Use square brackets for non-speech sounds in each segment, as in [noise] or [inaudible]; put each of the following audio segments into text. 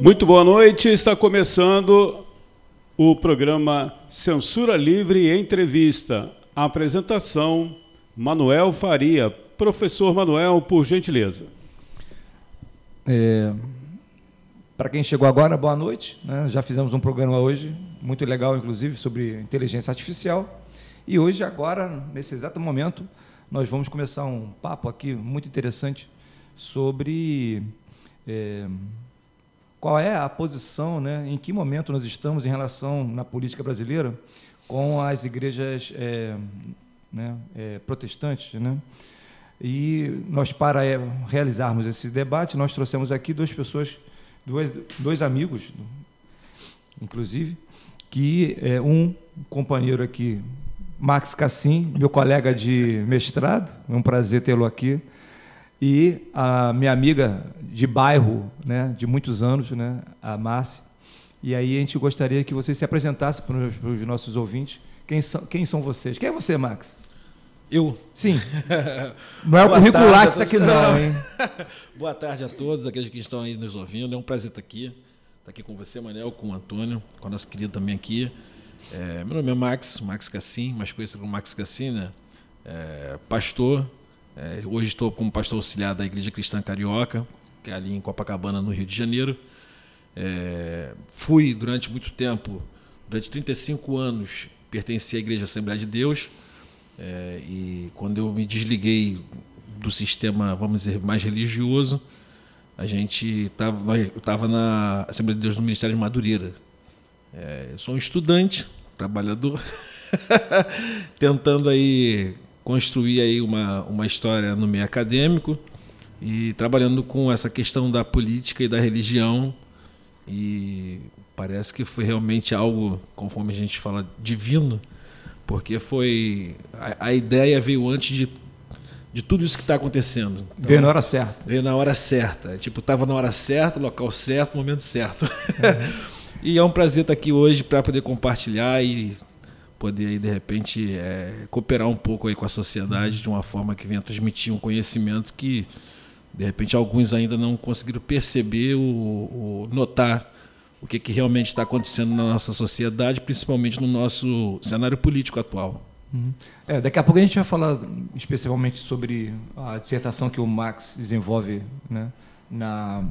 Muito boa noite. Está começando o programa Censura Livre Entrevista. A apresentação: Manuel Faria. Professor Manuel, por gentileza. É, Para quem chegou agora, boa noite. né? Já fizemos um programa hoje, muito legal, inclusive, sobre inteligência artificial. E hoje, agora, nesse exato momento, nós vamos começar um papo aqui muito interessante sobre é, qual é a posição, né, em que momento nós estamos em relação na política brasileira com as igrejas é, né, é, protestantes, né? E nós para é, realizarmos esse debate, nós trouxemos aqui duas pessoas, dois, dois amigos, inclusive, que é um companheiro aqui, Max Cassim, meu colega de mestrado, é um prazer tê-lo aqui e a minha amiga de bairro, né, de muitos anos, né, a Márcia. E aí a gente gostaria que você se apresentasse para os, nossos ouvintes. Quem são, quem são vocês? Quem é você, Max? Eu? Sim. [laughs] Não é o currículo Lattes aqui não, [laughs] hein? Boa tarde a todos, aqueles que estão aí nos ouvindo. É um prazer estar aqui. Estar aqui com você, Manel, com o Antônio, com a nossa querida também aqui. É, meu nome é Max, Max Cassim, mais conhecido como Max Cassim, né? É, pastor. É, hoje estou como pastor auxiliar da Igreja Cristã Carioca, que é ali em Copacabana, no Rio de Janeiro. É, fui durante muito tempo, durante 35 anos, pertenci à Igreja Assembleia de Deus. É, e quando eu me desliguei do sistema, vamos dizer, mais religioso, a gente estava, eu estava na Assembleia de Deus no Ministério de Madureira. É, eu sou um estudante, trabalhador, [laughs] tentando aí construir aí uma, uma história no meio acadêmico e trabalhando com essa questão da política e da religião e parece que foi realmente algo, conforme a gente fala, divino, porque foi a, a ideia veio antes de, de tudo isso que está acontecendo. Então, Veio na hora certa. Veio na hora certa. Tipo, estava na hora certa, local certo, momento certo. [laughs] e é um prazer estar aqui hoje para poder compartilhar e poder aí, de repente é, cooperar um pouco aí com a sociedade de uma forma que venha transmitir um conhecimento que de repente alguns ainda não conseguiram perceber ou, notar o que, que realmente está acontecendo na nossa sociedade, principalmente no nosso cenário político atual. Uhum. É, daqui a pouco a gente vai falar especialmente sobre a dissertação que o Max desenvolve né, na,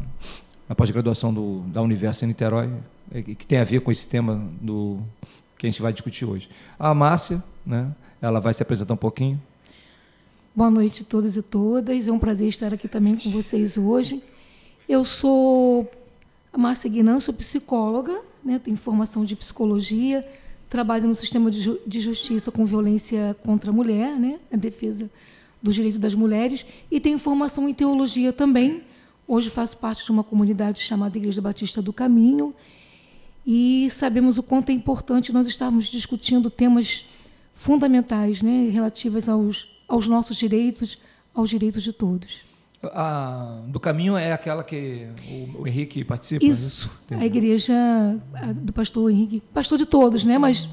na pós-graduação da Universo em Niterói, é, que tem a ver com esse tema do, que a gente vai discutir hoje. A Márcia, né, ela vai se apresentar um pouquinho. Boa noite a todos e todas. É um prazer estar aqui também com vocês hoje. Eu sou a Márcia Guinan, sou psicóloga, né, tenho formação de psicologia, trabalho no sistema de, ju- de justiça com violência contra a mulher, né, a defesa dos direitos das mulheres, e tenho formação em teologia também. Hoje faço parte de uma comunidade chamada Igreja Batista do Caminho, e sabemos o quanto é importante nós estarmos discutindo temas fundamentais, né, relativas aos, aos nossos direitos, aos direitos de todos. A, do caminho é aquela que o, o Henrique participa? Isso, né? a igreja a do pastor Henrique, pastor de todos, né, mas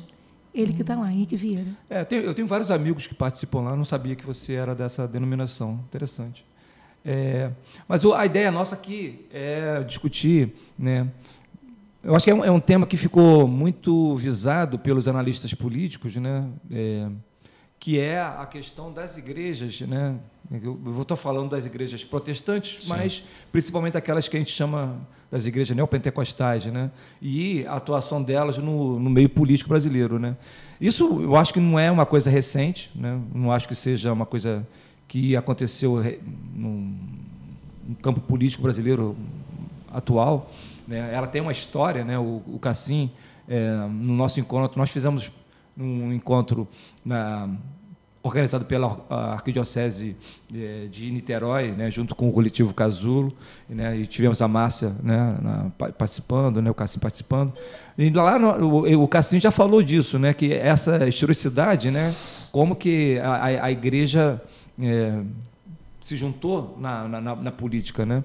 ele que está lá, Henrique Vieira. É, eu tenho, eu tenho vários amigos que participam lá, não sabia que você era dessa denominação. Interessante. É, mas a ideia nossa aqui é discutir, né? Eu acho que é um, é um tema que ficou muito visado pelos analistas políticos, né? É, que é a questão das igrejas, né? Eu estar falando das igrejas protestantes, mas principalmente aquelas que a gente chama das igrejas neopentecostais, né? E a atuação delas no, no meio político brasileiro, né? Isso eu acho que não é uma coisa recente, né? Não acho que seja uma coisa que aconteceu no, no campo político brasileiro atual. Né? Ela tem uma história, né? O, o Cassim, é, no nosso encontro, nós fizemos um encontro na, organizado pela Arquidiocese eh, de Niterói, né, junto com o coletivo Casulo, né, e tivemos a Márcia né, na- pa- participando, né, o Cassim participando. E lá no, o, o Cassim já falou disso, né, que essa historicidade, né, como que a, a- a igreja eh, se juntou na, na- na política, né?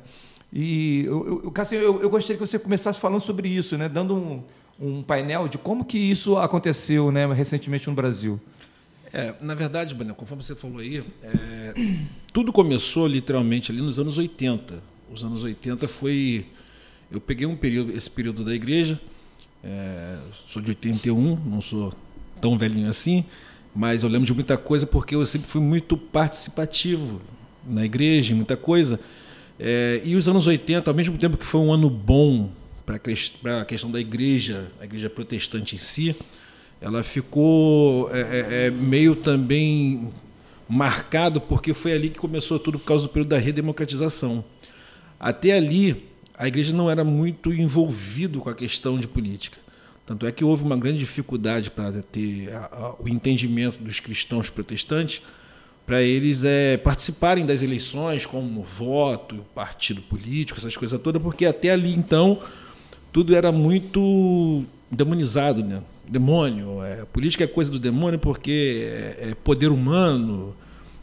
E eu, eu, Cassim, eu, eu gostaria que você começasse falando sobre isso, né, dando um, um painel de como que isso aconteceu, né, recentemente no Brasil. É, na verdade, Banel, conforme você falou aí, é, tudo começou literalmente ali nos anos 80. Os anos 80 foi Eu peguei um período, esse período da igreja, é, sou de 81, não sou tão velhinho assim, mas eu lembro de muita coisa porque eu sempre fui muito participativo na igreja, muita coisa. É, e os anos 80, ao mesmo tempo que foi um ano bom para a questão da igreja, a igreja protestante em si, ela ficou é, é, é, meio também marcado porque foi ali que começou tudo por causa do período da redemocratização. Até ali, a igreja não era muito envolvida com a questão de política. Tanto é que houve uma grande dificuldade para ter a, a, o entendimento dos cristãos protestantes para eles é, participarem das eleições como voto, partido político, essas coisas todas, porque até ali então tudo era muito demonizado, né? Demônio, é, política é coisa do demônio porque é, é poder humano,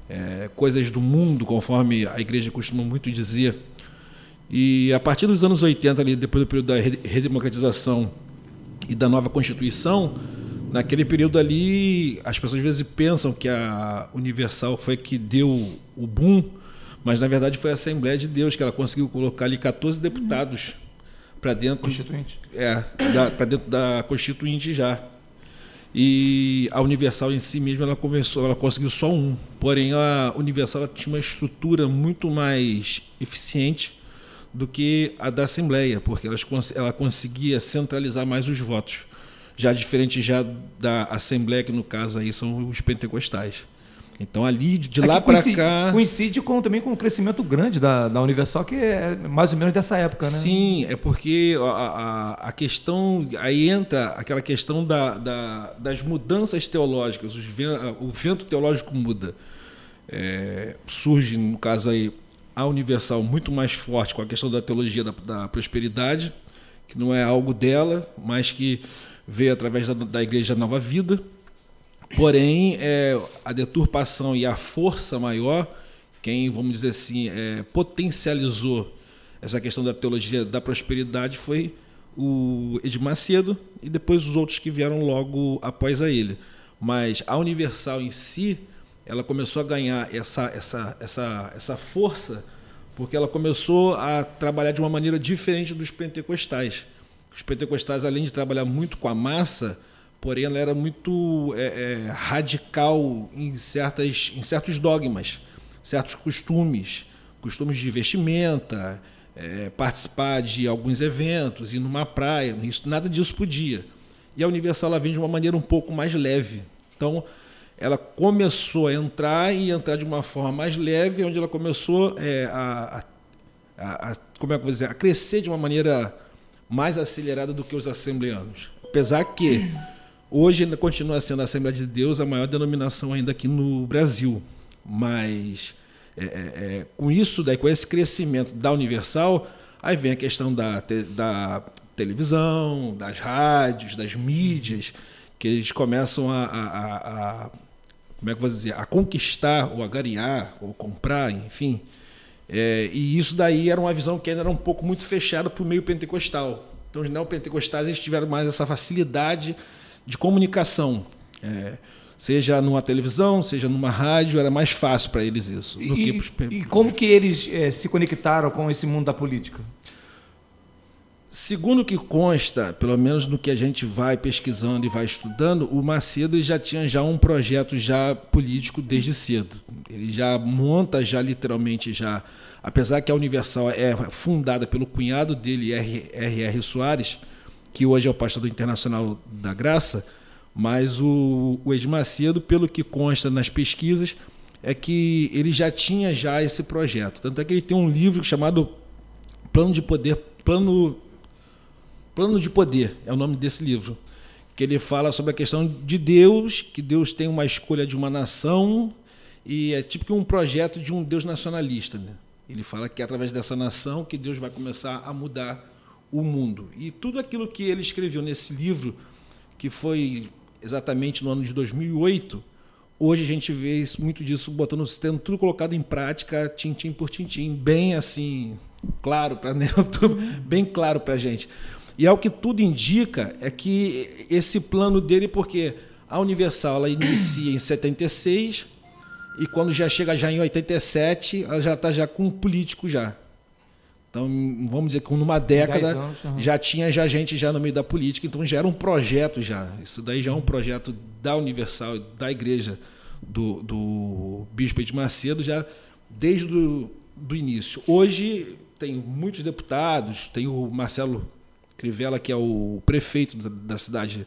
é, coisas do mundo, conforme a igreja costuma muito dizer. E a partir dos anos 80, ali, depois do período da redemocratização e da nova Constituição, naquele período ali, as pessoas às vezes pensam que a Universal foi que deu o boom, mas na verdade foi a Assembleia de Deus que ela conseguiu colocar ali 14 deputados para dentro constituinte. É, para dentro da constituinte já. E a Universal em si mesma ela começou, ela conseguiu só um. Porém a Universal tinha uma estrutura muito mais eficiente do que a da Assembleia, porque ela, ela conseguia centralizar mais os votos. Já diferente já da Assembleia, que no caso aí são os pentecostais. Então ali de lá para cá coincide com também com o crescimento grande da, da Universal que é mais ou menos dessa época, né? Sim, é porque a, a, a questão aí entra aquela questão da, da, das mudanças teológicas, os, o vento teológico muda, é, surge no caso aí a Universal muito mais forte com a questão da teologia da, da prosperidade, que não é algo dela, mas que veio através da, da Igreja Nova Vida. Porém, é, a deturpação e a força maior, quem, vamos dizer assim, é, potencializou essa questão da teologia da prosperidade foi o Edir Macedo e depois os outros que vieram logo após a ele. Mas a Universal em si, ela começou a ganhar essa, essa, essa, essa força porque ela começou a trabalhar de uma maneira diferente dos pentecostais. Os pentecostais, além de trabalhar muito com a massa, porém ela era muito é, é, radical em, certas, em certos dogmas, certos costumes, costumes de vestimenta, é, participar de alguns eventos, ir numa praia, isso, nada disso podia. E a Universal ela vem de uma maneira um pouco mais leve. Então, ela começou a entrar e entrar de uma forma mais leve, onde ela começou é, a, a, a, como é que vou dizer, a crescer de uma maneira mais acelerada do que os assembleanos. Apesar que hoje continua sendo a Assembleia de Deus a maior denominação ainda aqui no Brasil, mas é, é, é com isso, daí, com esse crescimento da Universal, aí vem a questão da, da televisão, das rádios, das mídias, que eles começam a, a, a como é que vou dizer, a conquistar, ou a garear, ou comprar, enfim. É, e isso daí era uma visão que ainda era um pouco muito fechada para o meio pentecostal. Então, os neopentecostais eles tiveram mais essa facilidade de comunicação. É, seja numa televisão, seja numa rádio, era mais fácil para eles isso. E, e, como que eles é, se conectaram com esse mundo da política? Segundo o que consta, pelo menos no que a gente vai pesquisando e vai estudando, o Macedo já tinha já um projeto já político desde cedo. Ele já monta já literalmente já, apesar que a Universal é fundada pelo cunhado dele, R.R. Soares, que hoje é o pastor do Internacional da Graça, mas o, o Ed Macedo, pelo que consta nas pesquisas, é que ele já tinha já esse projeto. Tanto é que ele tem um livro chamado Plano de Poder, Plano Plano de Poder é o nome desse livro, que ele fala sobre a questão de Deus, que Deus tem uma escolha de uma nação e é tipo um projeto de um Deus nacionalista. Né? Ele fala que é através dessa nação que Deus vai começar a mudar o mundo. E tudo aquilo que ele escreveu nesse livro, que foi exatamente no ano de 2008, hoje a gente vê muito disso botando, tendo tudo colocado em prática, tintim por tintim, bem assim, claro para [laughs] bem claro para a gente. E ao que tudo indica é que esse plano dele, porque a Universal ela inicia em 76 e quando já chega já em 87, ela já está já com um político já. Então, vamos dizer que numa década anos, uhum. já tinha já gente já no meio da política, então já era um projeto já. Isso daí já é um projeto da Universal, da igreja do, do Bispo de Macedo, já desde o do início. Hoje tem muitos deputados, tem o Marcelo Crivella, que é o prefeito da, da cidade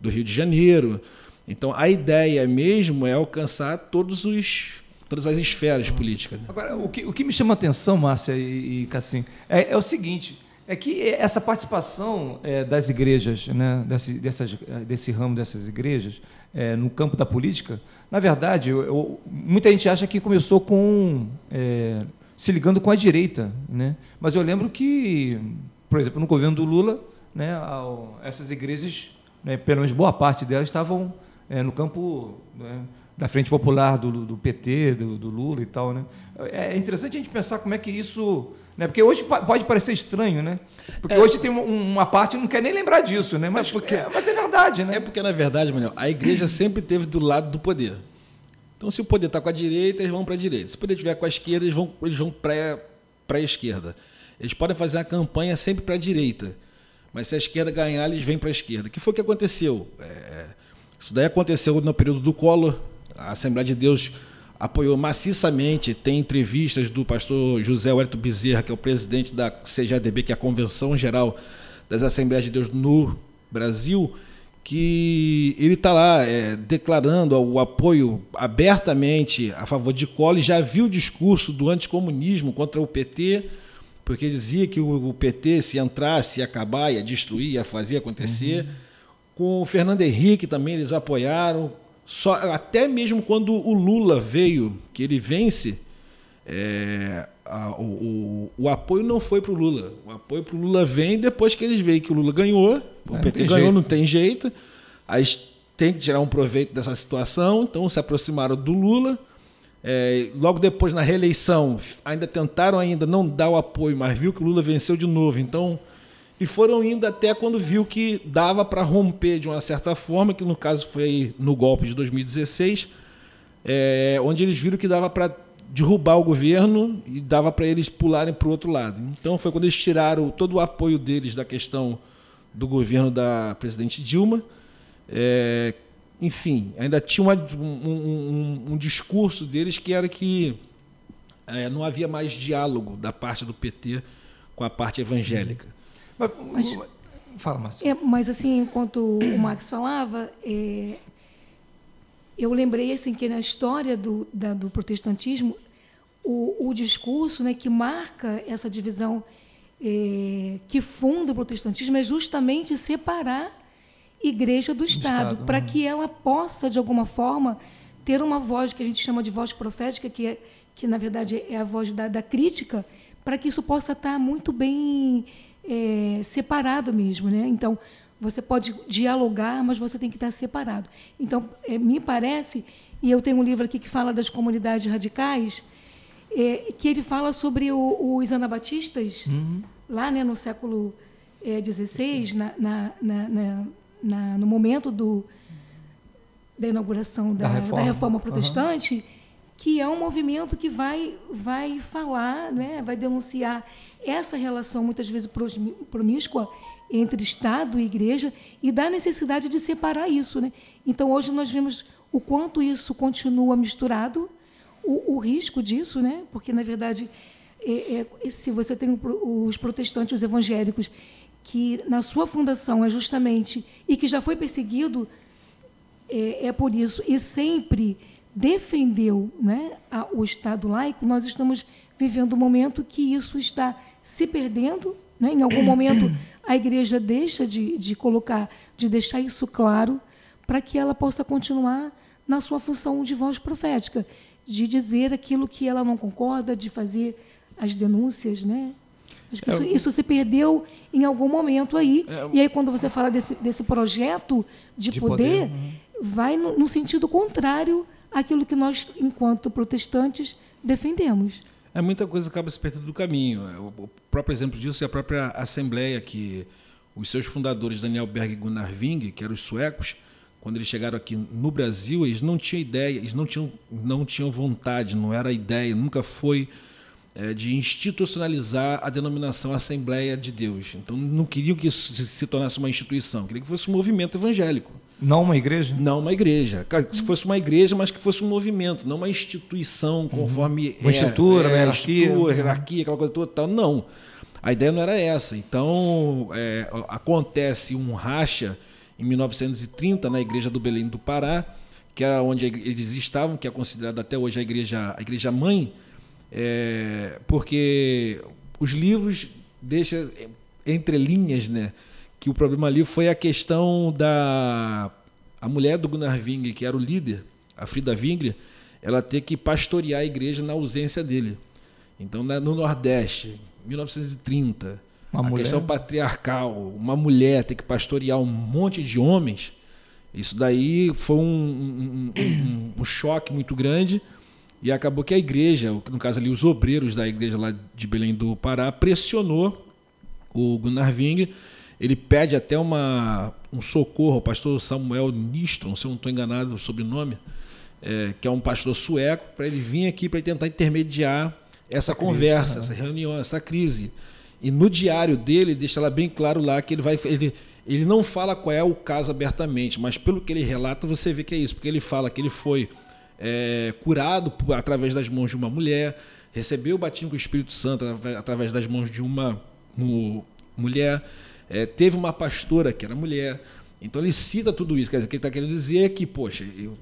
do Rio de Janeiro. Então a ideia mesmo é alcançar todos os todas as esferas políticas. Né? Agora, o que, o que me chama a atenção, Márcia e, e Cassim, é, é, o seguinte: é que essa participação é, das igrejas, né, desse, dessas, desse ramo dessas igrejas, é, no campo da política, na verdade, eu, eu, muita gente acha que começou com é, se ligando com a direita, né? Mas eu lembro que, por exemplo, no governo do Lula, né, ao, essas igrejas, né, pelo menos boa parte delas, estavam é, no campo né, da Frente Popular do, do PT, do, do, Lula e tal, né? É interessante a gente pensar como é que isso, né? Porque hoje pode parecer estranho, né? Porque é, hoje tem uma, parte que não quer nem lembrar disso, né? Mas é, porque, é, mas é verdade, né? É porque na verdade, Manuel, a igreja [coughs] sempre teve do lado do poder. Então, se o poder está com a direita, eles vão para a direita. Se o poder estiver com a esquerda, eles vão, eles vão para a esquerda. Eles podem fazer a campanha sempre para a direita. Mas se a esquerda ganhar, eles vêm para a esquerda. Que foi que aconteceu? É, isso daí aconteceu no período do Collor. A Assembleia de Deus apoiou maciçamente. Tem entrevistas do pastor José Wellington Bezerra, que é o presidente da CGADB, que é a Convenção Geral das Assembleias de Deus no Brasil que ele está lá é, declarando o apoio abertamente a favor de Collor, já viu o discurso do anticomunismo contra o PT, porque dizia que o, PT, se entrasse, ia acabar, ia destruir, ia fazer acontecer. Uhum. Com o Fernando Henrique também eles apoiaram. Só, até mesmo quando o Lula veio, que ele vence, é, a, o, o, o, apoio não foi para o Lula. O apoio para o Lula vem depois que eles veem que o Lula ganhou. O é, PT ganhou, jeito. não tem jeito. Aí tem que tirar um proveito dessa situação, então se aproximaram do Lula. É, logo depois, na reeleição, ainda tentaram ainda não dar o apoio, mas viu que o Lula venceu de novo. Então, e foram indo até quando viu que dava para romper de uma certa forma, que no caso foi no golpe de 2016, é, onde eles viram que dava para derrubar o governo e dava para eles pularem para o outro lado. Então foi quando eles tiraram todo o apoio deles da questão do governo da presidente Dilma. É, enfim, ainda tinha uma, um, um, um, discurso deles que era que é, não havia mais diálogo da parte do PT com a parte evangélica. Mas, mas fala, Márcia. É, mas assim, enquanto o Max falava, é, eu lembrei assim que na história do, da, do protestantismo o, o discurso né, que marca essa divisão é, que funda o protestantismo é justamente separar igreja do, do Estado, Estado para que ela possa, de alguma forma, ter uma voz que a gente chama de voz profética, que, é, que na verdade é a voz da, da crítica, para que isso possa estar muito bem é, separado mesmo. Né? Então, você pode dialogar, mas você tem que estar separado. Então, é, me parece, e eu tenho um livro aqui que fala das comunidades radicais, é, que ele fala sobre o, os anabatistas, uhum. lá né, no século XVI, é, na, na, na, no momento do, da inauguração da, da, reforma. da reforma. protestante, uhum. que é um movimento que vai, vai falar, né, vai denunciar essa relação, muitas vezes promíscua, entre Estado e Igreja, e da necessidade de separar isso. Né? Então, hoje nós vemos o quanto isso continua misturado, o, o risco disso, né? porque, na verdade, é, é, se você tem os protestantes, os evangélicos, que na sua fundação é justamente, e que já foi perseguido, é, é por isso, e sempre defendeu né, a, o Estado laico, nós estamos vivendo um momento que isso está se perdendo. Né? Em algum momento, [coughs] a igreja deixa de, de colocar, de deixar isso claro, para que ela possa continuar na sua função de voz profética de dizer aquilo que ela não concorda, de fazer as denúncias, né? Acho que é, isso, isso, se perdeu em algum momento aí. É, e aí, quando você fala desse, desse projeto de, de poder, poder uhum. vai no, no, sentido contrário àquilo que nós, enquanto protestantes, defendemos. É muita coisa acaba se perdendo do caminho. É, o próprio exemplo disso é a própria Assembleia, que os seus fundadores, Daniel Berg e Gunnar Wing, que eram os suecos, quando eles chegaram aqui no Brasil, eles não tinham ideia, eles não tinham, não tinham vontade, não era ideia, nunca foi é, de institucionalizar a denominação Assembleia de Deus. Então, não queriam que isso se, se tornasse uma instituição, queriam que fosse um movimento evangélico. Não uma igreja? Não uma igreja. Se fosse uma igreja, mas que fosse um movimento, não uma instituição conforme. Uhum. Uma é, estrutura, é, uma hierarquia. Estrutura, hierarquia, aquela coisa toda. Tal. Não. A ideia não era essa. Então, é, acontece um racha em 1930 na igreja do Belém do Pará, que é onde eles estavam, que é considerada até hoje a igreja, a igreja mãe, é, porque os livros deixam entre linhas, né? Que o problema ali foi a questão da a mulher do Gunnar Ving, que era o líder, a Frida Vingre, ela ter que pastorear a igreja na ausência dele. Então, no Nordeste, 1930, uma a mulher... questão patriarcal, uma mulher ter que pastorear um monte de homens, isso daí foi um, um, um, um choque muito grande e acabou que a igreja, no caso ali os obreiros da igreja lá de Belém do Pará, pressionou o Gunnar Ving. Ele pede até uma, um socorro ao pastor Samuel Nistron, se eu não estou enganado o sobrenome, é, que é um pastor sueco, para ele vir aqui para tentar intermediar essa conversa, crise, né? essa reunião, essa crise. E no diário dele, deixa lá bem claro lá que ele vai. Ele, ele não fala qual é o caso abertamente, mas pelo que ele relata, você vê que é isso, porque ele fala que ele foi é, curado por, através das mãos de uma mulher, recebeu o batismo com o Espírito Santo através das mãos de uma mulher, é, teve uma pastora que era mulher. Então ele cita tudo isso. Quer dizer, o que ele está querendo dizer é que, poxa, eu,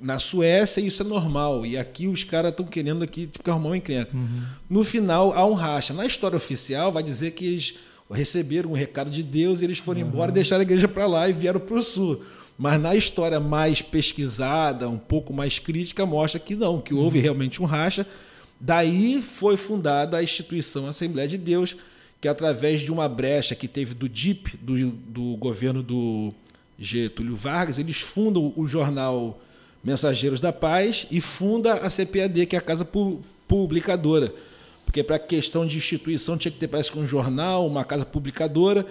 na Suécia isso é normal e aqui os caras estão querendo aqui tipo, arrumar um encrenca. Uhum. No final há um racha. Na história oficial vai dizer que eles receberam um recado de Deus, e eles foram uhum. embora, deixaram a igreja para lá e vieram para o sul. Mas na história mais pesquisada, um pouco mais crítica, mostra que não, que houve realmente um racha. Daí foi fundada a instituição Assembleia de Deus, que através de uma brecha que teve do DIP, do, do governo do Getúlio Vargas, eles fundam o jornal Mensageiros da Paz e funda a CPAD, que é a Casa Publicadora. Porque para a questão de instituição tinha que ter, parece que um jornal, uma casa publicadora,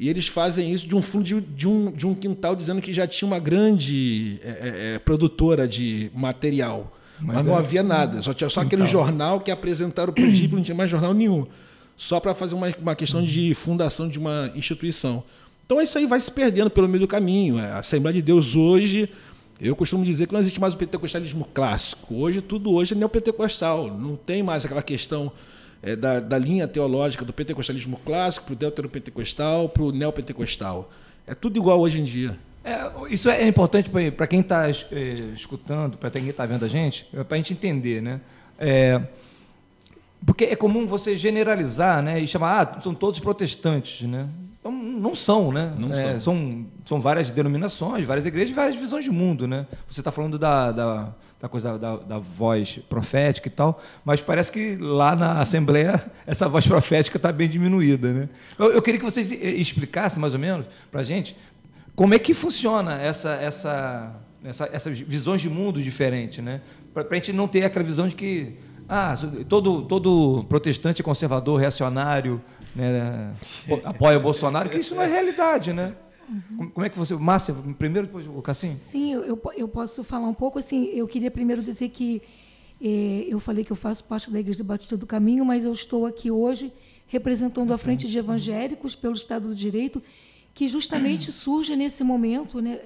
e eles fazem isso de um fundo de, de, um, de um quintal, dizendo que já tinha uma grande é, é, é produtora de material. Mas, mas não é, havia nada, só tinha só quintal. aquele jornal que apresentaram o princípio, não tinha mais jornal nenhum. Só para fazer uma, uma questão de fundação de uma instituição. Então isso aí vai se perdendo pelo meio do caminho. É, a Assembleia de Deus hoje, eu costumo dizer que não existe mais o pentecostalismo clássico. Hoje tudo hoje é neopentecostal. Não tem mais aquela questão é, da, da, linha teológica do pentecostalismo clássico para o deuteropentecostal, para o neopentecostal. É tudo igual hoje em dia. É, isso é importante para quem está é, escutando, para quem está vendo a gente, é para a gente entender, né? É, porque é comum você generalizar, né, e chamar, ah, são todos protestantes, né? Então, não são, né? Não é, são. são. São várias denominações, várias igrejas, várias visões de mundo, né? Você está falando da, da da coisa da, da, voz profética e tal, mas parece que lá na Assembleia essa voz profética está bem diminuída. Né? Eu, eu, queria que vocês explicassem mais ou menos para a gente como é que funciona essa, essa, essa, essas visões de mundo diferentes, né? para a gente não ter aquela visão de que ah, todo, todo protestante é conservador, reacionário, né, apoia o Bolsonaro, que isso não é realidade, né? Uhum. Como é que você. Márcia, primeiro, depois o Cassim? Sim, eu, eu posso falar um pouco. assim. Eu queria primeiro dizer que eh, eu falei que eu faço parte da Igreja Batista do Caminho, mas eu estou aqui hoje representando a Frente de Evangélicos pelo Estado do Direito, que justamente [clears throat] surge nesse momento né,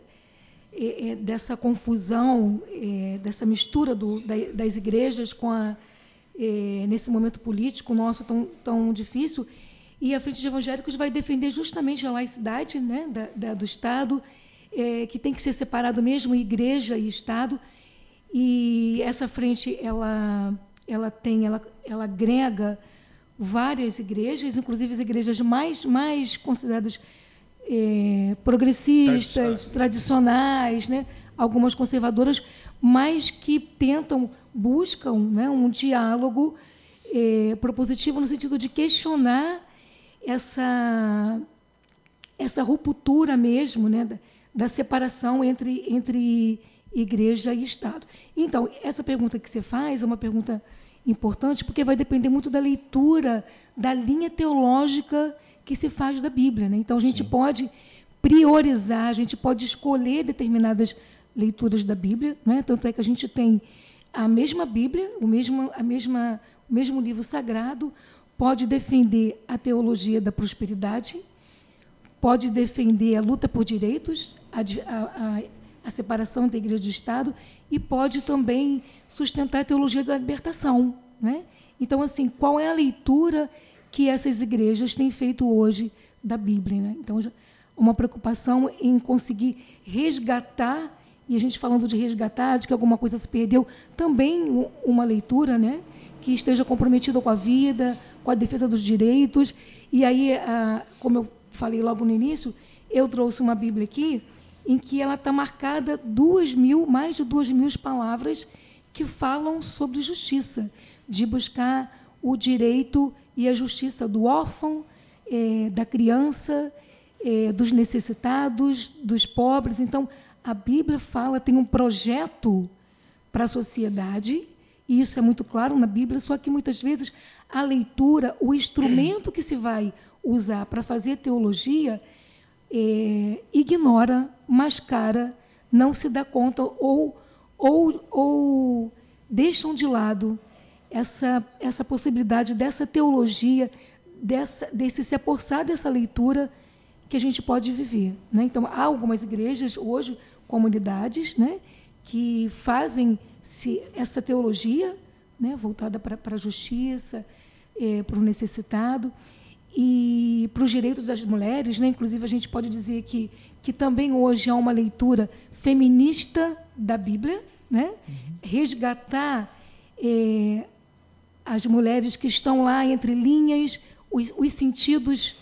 eh, eh, dessa confusão, dessa mistura do, das igrejas com a, nesse momento político nosso tão, tão difícil. E a Frente de Evangélicos vai defender justamente a laicidade né, da, da, do Estado, é, que tem que ser separado mesmo, igreja e Estado. E essa frente, ela, ela tem, ela, ela agrega várias igrejas, inclusive as igrejas mais, mais consideradas é, progressistas, tradicionais, né? algumas conservadoras, mas que tentam, buscam né, um diálogo é, propositivo no sentido de questionar essa essa ruptura mesmo, né, da, da separação entre entre igreja e Estado. Então, essa pergunta que você faz é uma pergunta importante porque vai depender muito da leitura da linha teológica que se faz da Bíblia. Né? Então, a gente Sim. pode priorizar, a gente pode escolher determinadas leituras da Bíblia. Né? Tanto é que a gente tem a mesma Bíblia, o mesmo, a mesma, o mesmo livro sagrado, pode defender a teologia da prosperidade, pode defender a luta por direitos, a, a, a separação da igreja e do Estado, e pode também sustentar a teologia da libertação. Né? Então, assim, qual é a leitura que essas igrejas têm feito hoje da Bíblia? Né? Então, uma preocupação em conseguir resgatar, e a gente falando de resgatar, de que alguma coisa se perdeu, também uma leitura né, que esteja comprometida com a vida, com a defesa dos direitos. E aí, como eu falei logo no início, eu trouxe uma Bíblia aqui em que ela está marcada duas mil, mais de duas mil palavras que falam sobre justiça, de buscar o direito e a justiça do órfão, é, da criança, é, dos necessitados, dos pobres. Então, a Bíblia fala, tem um projeto para a sociedade, e isso é muito claro na Bíblia, só que muitas vezes a leitura, o instrumento que se vai usar para fazer teologia, é, ignora, mascara, não se dá conta ou, ou, ou deixam de lado essa, essa possibilidade dessa teologia, dessa, desse se apossar dessa leitura que a gente pode viver. Né? Então, há algumas igrejas hoje, comunidades, né, que fazem -se essa teologia né, voltada para a justiça, é, para o necessitado e para os direitos das mulheres, né? inclusive a gente pode dizer que, que também hoje há uma leitura feminista da Bíblia, né? Uhum. resgatar é, as mulheres que estão lá entre linhas, os, os sentidos,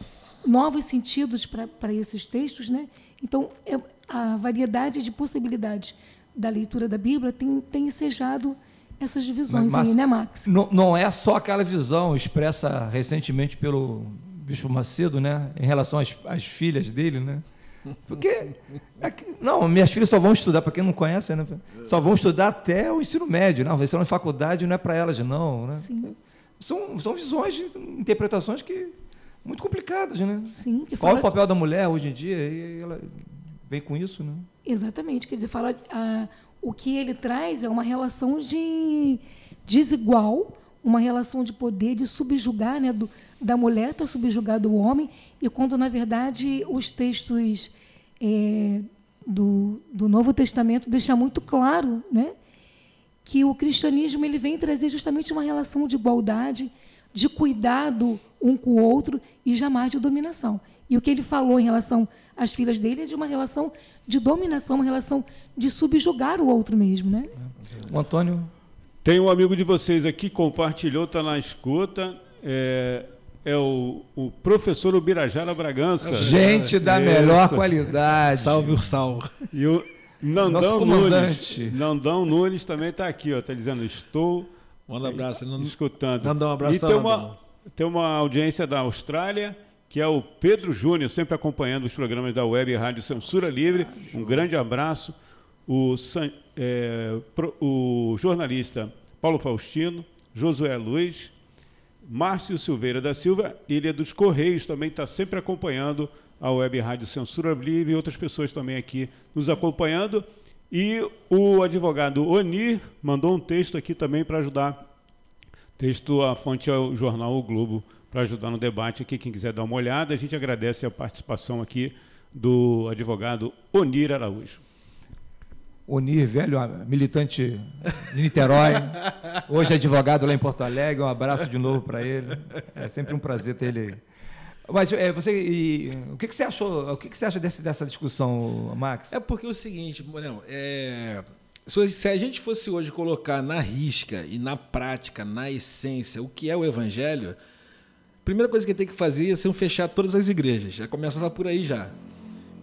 novos sentidos para esses textos. Né? Então, é, a variedade de possibilidades da leitura da Bíblia tem, tem ensejado essas divisões Mas, aí, né, Max? Não, não é só aquela visão expressa recentemente pelo Bispo Macedo, né, em relação às, às filhas dele, né? Porque, é não, minhas filhas só vão estudar, para quem não conhece, né? Só vão estudar até o ensino médio, não, vai ser uma faculdade, não é para elas, não, né? Sim. São, são visões, interpretações que muito complicadas, né? Sim. Que Qual é o papel da mulher hoje em dia? E ela vem com isso, né? Exatamente, quer dizer, fala, a, o que ele traz é uma relação de desigual, uma relação de poder, de subjugar, né, do, da mulher está subjugado o homem, e quando, na verdade, os textos é, do, do Novo Testamento deixam muito claro né, que o cristianismo ele vem trazer justamente uma relação de igualdade, de cuidado um com o outro e jamais de dominação. E o que ele falou em relação às filhas dele é de uma relação de dominação, uma relação de subjugar o outro mesmo. Né? O Antônio. Tem um amigo de vocês aqui, compartilhou, está na escuta. É, é o, o professor Ubirajara Bragança. Gente da Isso. melhor qualidade. Salve o sal. E o Nandão Nunes. Nandão Nunes também está aqui, está dizendo: Estou Manda um abraço. Não, escutando. Nandão, um abraço. E tem uma, tem uma audiência da Austrália, que é o Pedro Júnior, sempre acompanhando os programas da Web Rádio Censura Livre. Um grande abraço. O, é, o jornalista Paulo Faustino, Josué Luiz, Márcio Silveira da Silva, Ilha dos Correios, também está sempre acompanhando a Web Rádio Censura Livre e outras pessoas também aqui nos acompanhando. E o advogado Onir mandou um texto aqui também para ajudar. Texto, a fonte é o jornal O Globo, para ajudar no debate aqui. Quem quiser dar uma olhada, a gente agradece a participação aqui do advogado Onir Araújo. Onir, velho militante de Niterói, hoje advogado lá em Porto Alegre. Um abraço de novo para ele. É sempre um prazer ter ele aí. Mas é, você, e, o que, que, você achou? O que, que você acha desse, dessa discussão, Max? É porque é o seguinte, Morão, é, se a gente fosse hoje colocar na risca e na prática, na essência, o que é o Evangelho, primeira coisa que tem que fazer é ser fechar todas as igrejas. Já começa por aí já.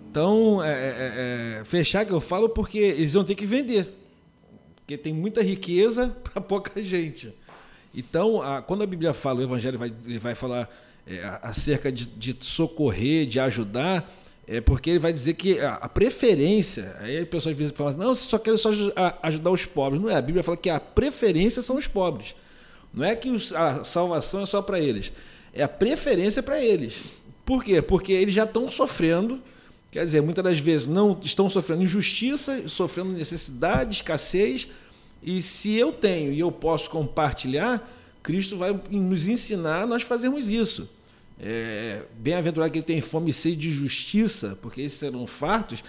Então, é, é, é, é, fechar que eu falo porque eles vão ter que vender. Porque tem muita riqueza [laughs] para pouca gente. Então, a, quando a Bíblia fala, o Evangelho vai, vai falar é, acerca de, de, socorrer, de ajudar, é porque ele vai dizer que a, a preferência. Aí as pessoas vezes falam assim, não, você só quer só ajudar os pobres. Não é. A Bíblia fala que a preferência são os pobres. Não é que a salvação é só para eles. É a preferência para eles. Por quê? Porque eles já estão sofrendo Quer dizer, muitas das vezes não estão sofrendo injustiça, sofrendo necessidade, escassez, e se eu tenho e eu posso compartilhar, Cristo vai nos ensinar a nós fazermos isso. É, Bem-aventurado que ele tem fome e sede de justiça, porque esses serão fartos.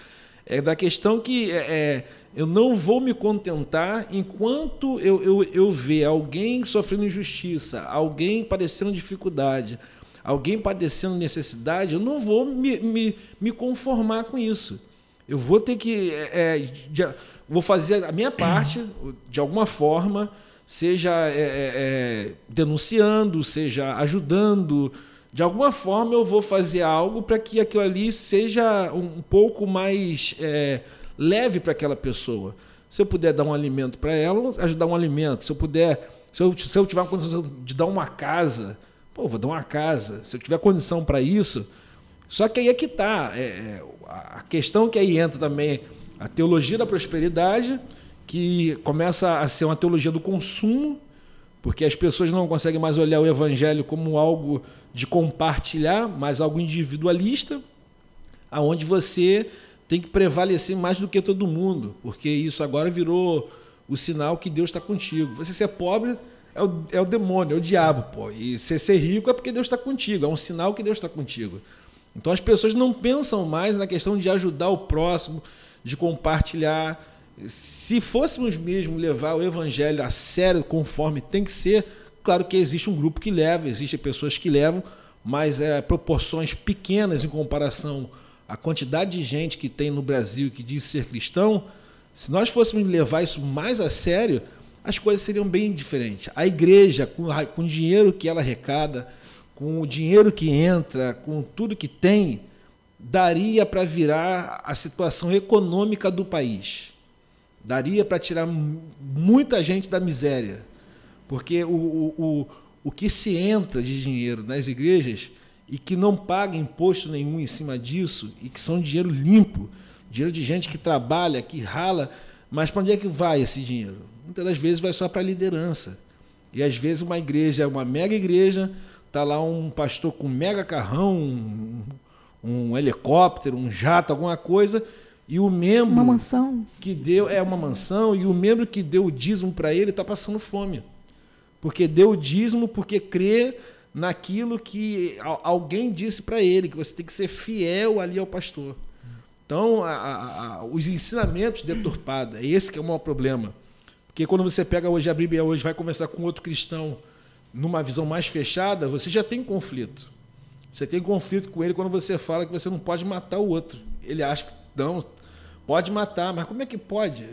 É da questão que é, é, eu não vou me contentar enquanto eu, eu, eu ver alguém sofrendo injustiça, alguém padecendo dificuldade, alguém padecendo necessidade, eu não vou me, me, me conformar com isso. Eu vou ter que. É, de, vou fazer a minha parte, de alguma forma, seja é, é, é, denunciando, seja ajudando. De alguma forma eu vou fazer algo para que aquilo ali seja um pouco mais é, leve para aquela pessoa. Se eu puder dar um alimento para ela, ajudar um alimento. Se eu puder, se eu, se eu tiver uma condição de dar uma casa, pô, vou dar uma casa. Se eu tiver condição para isso, só que aí é que está. É, é, a questão que aí entra também a teologia da prosperidade, que começa a ser uma teologia do consumo, porque as pessoas não conseguem mais olhar o evangelho como algo de compartilhar, mas algo individualista, aonde você tem que prevalecer mais do que todo mundo, porque isso agora virou o sinal que Deus está contigo. Você ser pobre é o, é o demônio, é o diabo, pô. E você ser rico é porque Deus está contigo, é um sinal que Deus está contigo. Então as pessoas não pensam mais na questão de ajudar o próximo, de compartilhar. Se fôssemos mesmo levar o evangelho a sério, conforme tem que ser, claro que existe um grupo que leva, existem pessoas que levam, mas é proporções pequenas em comparação a quantidade de gente que tem no Brasil que diz ser cristão, se nós fôssemos levar isso mais a sério, as coisas seriam bem diferentes. A igreja, com, com o dinheiro que ela arrecada, com o dinheiro que entra, com tudo que tem, daria para virar a situação econômica do país. Daria para tirar muita gente da miséria. Porque o, o, o, o que se entra de dinheiro nas igrejas e que não paga imposto nenhum em cima disso e que são dinheiro limpo, dinheiro de gente que trabalha, que rala, mas para onde é que vai esse dinheiro? Muitas das vezes vai só para a liderança. E às vezes uma igreja, uma mega igreja, tá lá um pastor com um mega carrão, um, um helicóptero, um jato, alguma coisa, e o membro uma mansão que deu é uma mansão e o membro que deu o dízimo para ele está passando fome, porque deu o dízimo porque crê naquilo que alguém disse para ele, que você tem que ser fiel ali ao pastor. Então, a, a, os ensinamentos deturpados, é esse que é o maior problema. Porque quando você pega hoje a Bíblia hoje vai conversar com outro cristão numa visão mais fechada, você já tem conflito. Você tem conflito com ele quando você fala que você não pode matar o outro. Ele acha que não, pode matar, mas como é que pode?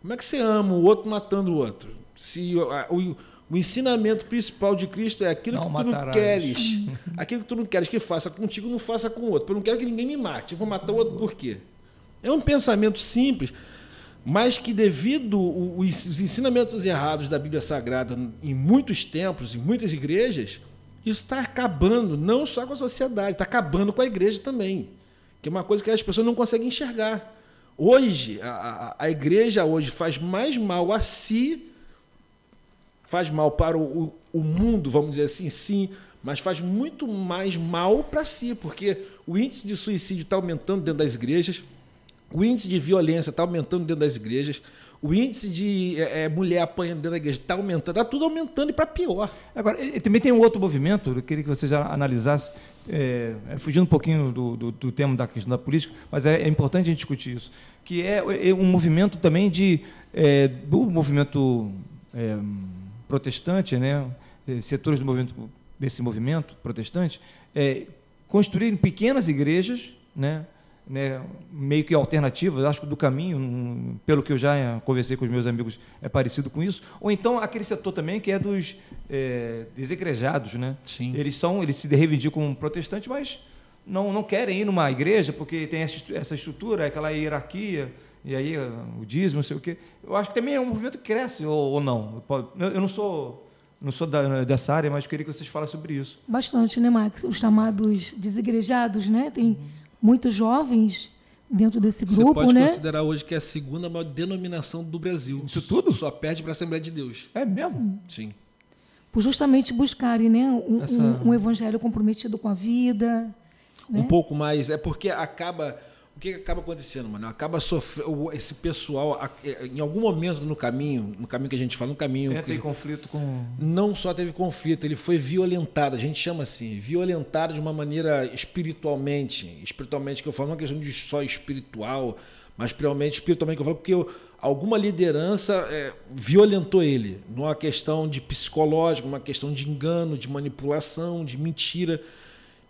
Como é que você ama o outro matando o outro? Se o, o ensinamento principal de Cristo é aquilo não que tu matarás. não queres. [laughs] aquilo que tu não queres que faça contigo, não faça com o outro. Eu não quero que ninguém me mate. Eu vou matar o outro por quê? É um pensamento simples, mas que devido os ensinamentos errados da Bíblia Sagrada em muitos templos, em muitas igrejas, isso está acabando não só com a sociedade, está acabando com a igreja também. Que é uma coisa que as pessoas não conseguem enxergar. Hoje, a, a, a igreja hoje faz mais mal a si faz mal para o, o mundo, vamos dizer assim, sim, mas faz muito mais mal para si, porque o índice de suicídio está aumentando dentro das igrejas, o índice de violência está aumentando dentro das igrejas, o índice de é, é mulher apanhando dentro da igreja está aumentando, está tudo aumentando e para pior. Agora, também tem um outro movimento, eu queria que você já analisasse, é, é, fugindo um pouquinho do, do, do, tema da questão da política, mas é, é, importante a gente discutir isso, que é, é um movimento também de, do movimento protestante, né, eh, setores do movimento, desse movimento protestante, é, construírem pequenas igrejas, né, né, meio que alternativas, acho que do caminho, um, pelo que eu já conversei com os meus amigos, é parecido com isso. Ou então aquele setor também que é dos é, desegrejados, né? Sim. Eles são, eles se reivindicam como protestantes, mas não, não querem ir numa igreja porque tem essa estrutura, aquela hierarquia e aí o dízimo, não sei o quê. Eu acho que também é um movimento que cresce, ou, ou não. Eu não sou não sou da, dessa área, mas queria que vocês falassem sobre isso. Bastante, né, Max? Os chamados desigrejados, né? Tem uhum. muitos jovens dentro desse grupo, Você pode né? considerar hoje que é a segunda maior denominação do Brasil. Isso tudo? Só perde para a Assembleia de Deus. É mesmo? Sim. Por justamente buscarem né, um, Essa... um, um evangelho comprometido com a vida. Né? Um pouco mais. É porque acaba o que acaba acontecendo, mano? Acaba sofrendo esse pessoal é, em algum momento no caminho, no caminho que a gente fala, no caminho Entra em conflito com não só teve conflito, ele foi violentado, a gente chama assim, violentado de uma maneira espiritualmente, espiritualmente que eu falo, não é uma questão de só espiritual, mas realmente espiritualmente que eu falo porque eu, alguma liderança é, violentou ele, numa questão de psicológico, uma questão de engano, de manipulação, de mentira.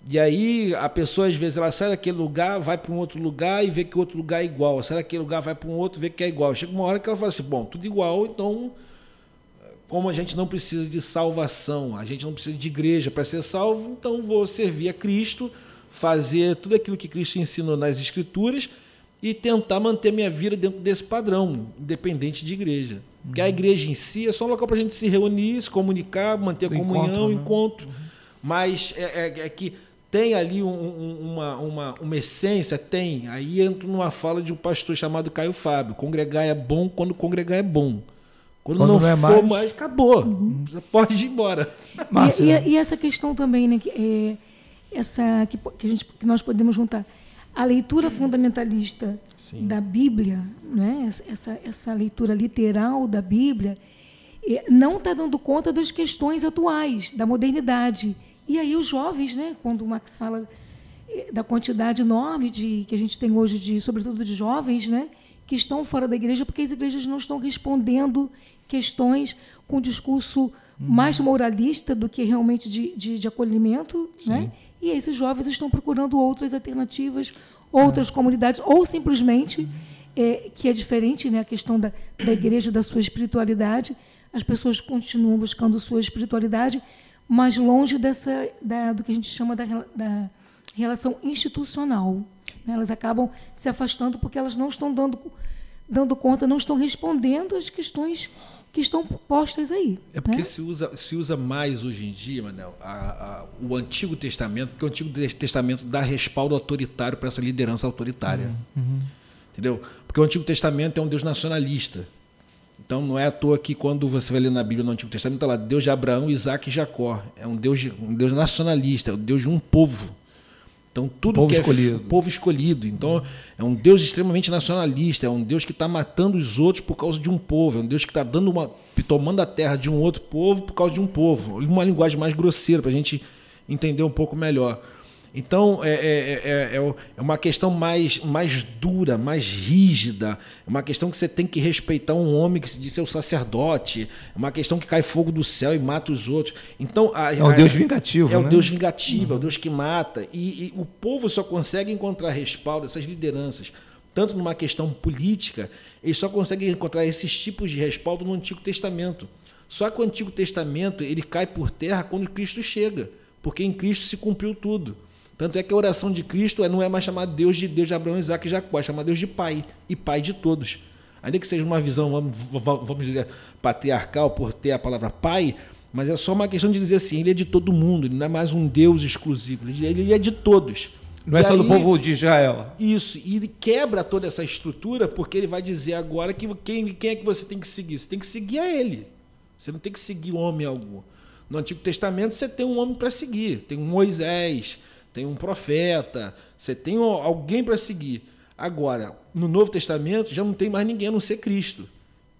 E aí a pessoa às vezes ela sai daquele lugar, vai para um outro lugar e vê que o outro lugar é igual. Sai daquele lugar, vai para um outro, vê que é igual. Chega uma hora que ela fala assim: bom, tudo igual, então como a gente não precisa de salvação, a gente não precisa de igreja para ser salvo, então vou servir a Cristo, fazer tudo aquilo que Cristo ensinou nas Escrituras e tentar manter minha vida dentro desse padrão, independente de igreja. Porque a igreja em si é só um local para a gente se reunir, se comunicar, manter a comunhão, encontro. Né? encontro. Uhum. Mas é, é, é que tem ali um, um, uma, uma, uma essência? Tem. Aí entro numa fala de um pastor chamado Caio Fábio. Congregar é bom quando congregar é bom. Quando, quando não, não é for mais, mais acabou. Uhum. Pode ir embora. [laughs] E, e, e, essa questão também, né? Que, é, essa, que, que, a gente, que nós podemos juntar. A leitura fundamentalista Sim. da Bíblia, né? essa, essa leitura literal da Bíblia, é, não está dando conta das questões atuais, da modernidade. E aí os jovens, né, quando o Max fala eh, da quantidade enorme de que a gente tem hoje de, sobretudo de jovens, né, que estão fora da igreja porque as igrejas não estão respondendo questões com discurso uhum. mais moralista do que realmente de, de, de acolhimento, né? E esses jovens estão procurando outras alternativas, outras é. comunidades, ou simplesmente, é, que é diferente, né, a questão da, da igreja, da sua espiritualidade, as pessoas continuam buscando sua espiritualidade, mas longe dessa, da, do que a gente chama da, da relação institucional. Né? Elas acabam se afastando porque elas não estão dando, dando conta, não estão respondendo às questões que estão postas aí. É porque né? se, usa, se usa mais hoje em dia, Manel, a, a, o Antigo Testamento, porque o Antigo Testamento dá respaldo autoritário para essa liderança autoritária. Uhum. uhum. Entendeu? Porque o Antigo Testamento é um Deus nacionalista. Então não é à toa que quando você vai ler na Bíblia no Antigo Testamento, está lá Deus de Abraão, Isaac e Jacó. É um Deus, um Deus nacionalista, é o Deus de um povo. Então tudo povo que escolhido. é povo escolhido. Então é um Deus extremamente nacionalista, é um Deus que está matando os outros por causa de um povo, é um Deus que está dando uma, tomando a terra de um outro povo por causa de um povo. Uma linguagem mais grosseira para a gente entender um pouco melhor. Então, é, é, é, é, uma questão mais, mais dura, mais rígida. É uma questão que você tem que respeitar um homem que se diz ser o sacerdote. É uma questão que cai fogo do céu e mata os outros. Então, a, é o Deus vingativo. É né? o Deus vingativo, uhum. é o Deus que mata. E, e o povo só consegue encontrar respaldo, essas lideranças, tanto numa questão política, eles só conseguem encontrar esses tipos de respaldo no Antigo Testamento. Só que o Antigo Testamento ele cai por terra quando Cristo chega, porque em Cristo se cumpriu tudo. Tanto é que a oração de Cristo é, não é mais chamar Deus de Deus de Abraão, Isaac e Jacó, é chamar Deus de Pai e Pai de todos. Ainda que seja uma visão, vamos, dizer, patriarcal por ter a palavra Pai, mas é só uma questão de dizer assim, ele é de todo mundo, ele não é mais um Deus exclusivo, ele é de todos. Não é só do povo de Israel. Isso, e ele quebra toda essa estrutura porque ele vai dizer agora que quem, quem é que você tem que seguir? Você tem que seguir a ele. Você não tem que seguir homem algum. No Antigo Testamento você tem um homem para seguir, tem um Moisés, tem um profeta, você tem alguém para seguir. Agora, no Novo Testamento já não tem mais ninguém a não ser Cristo.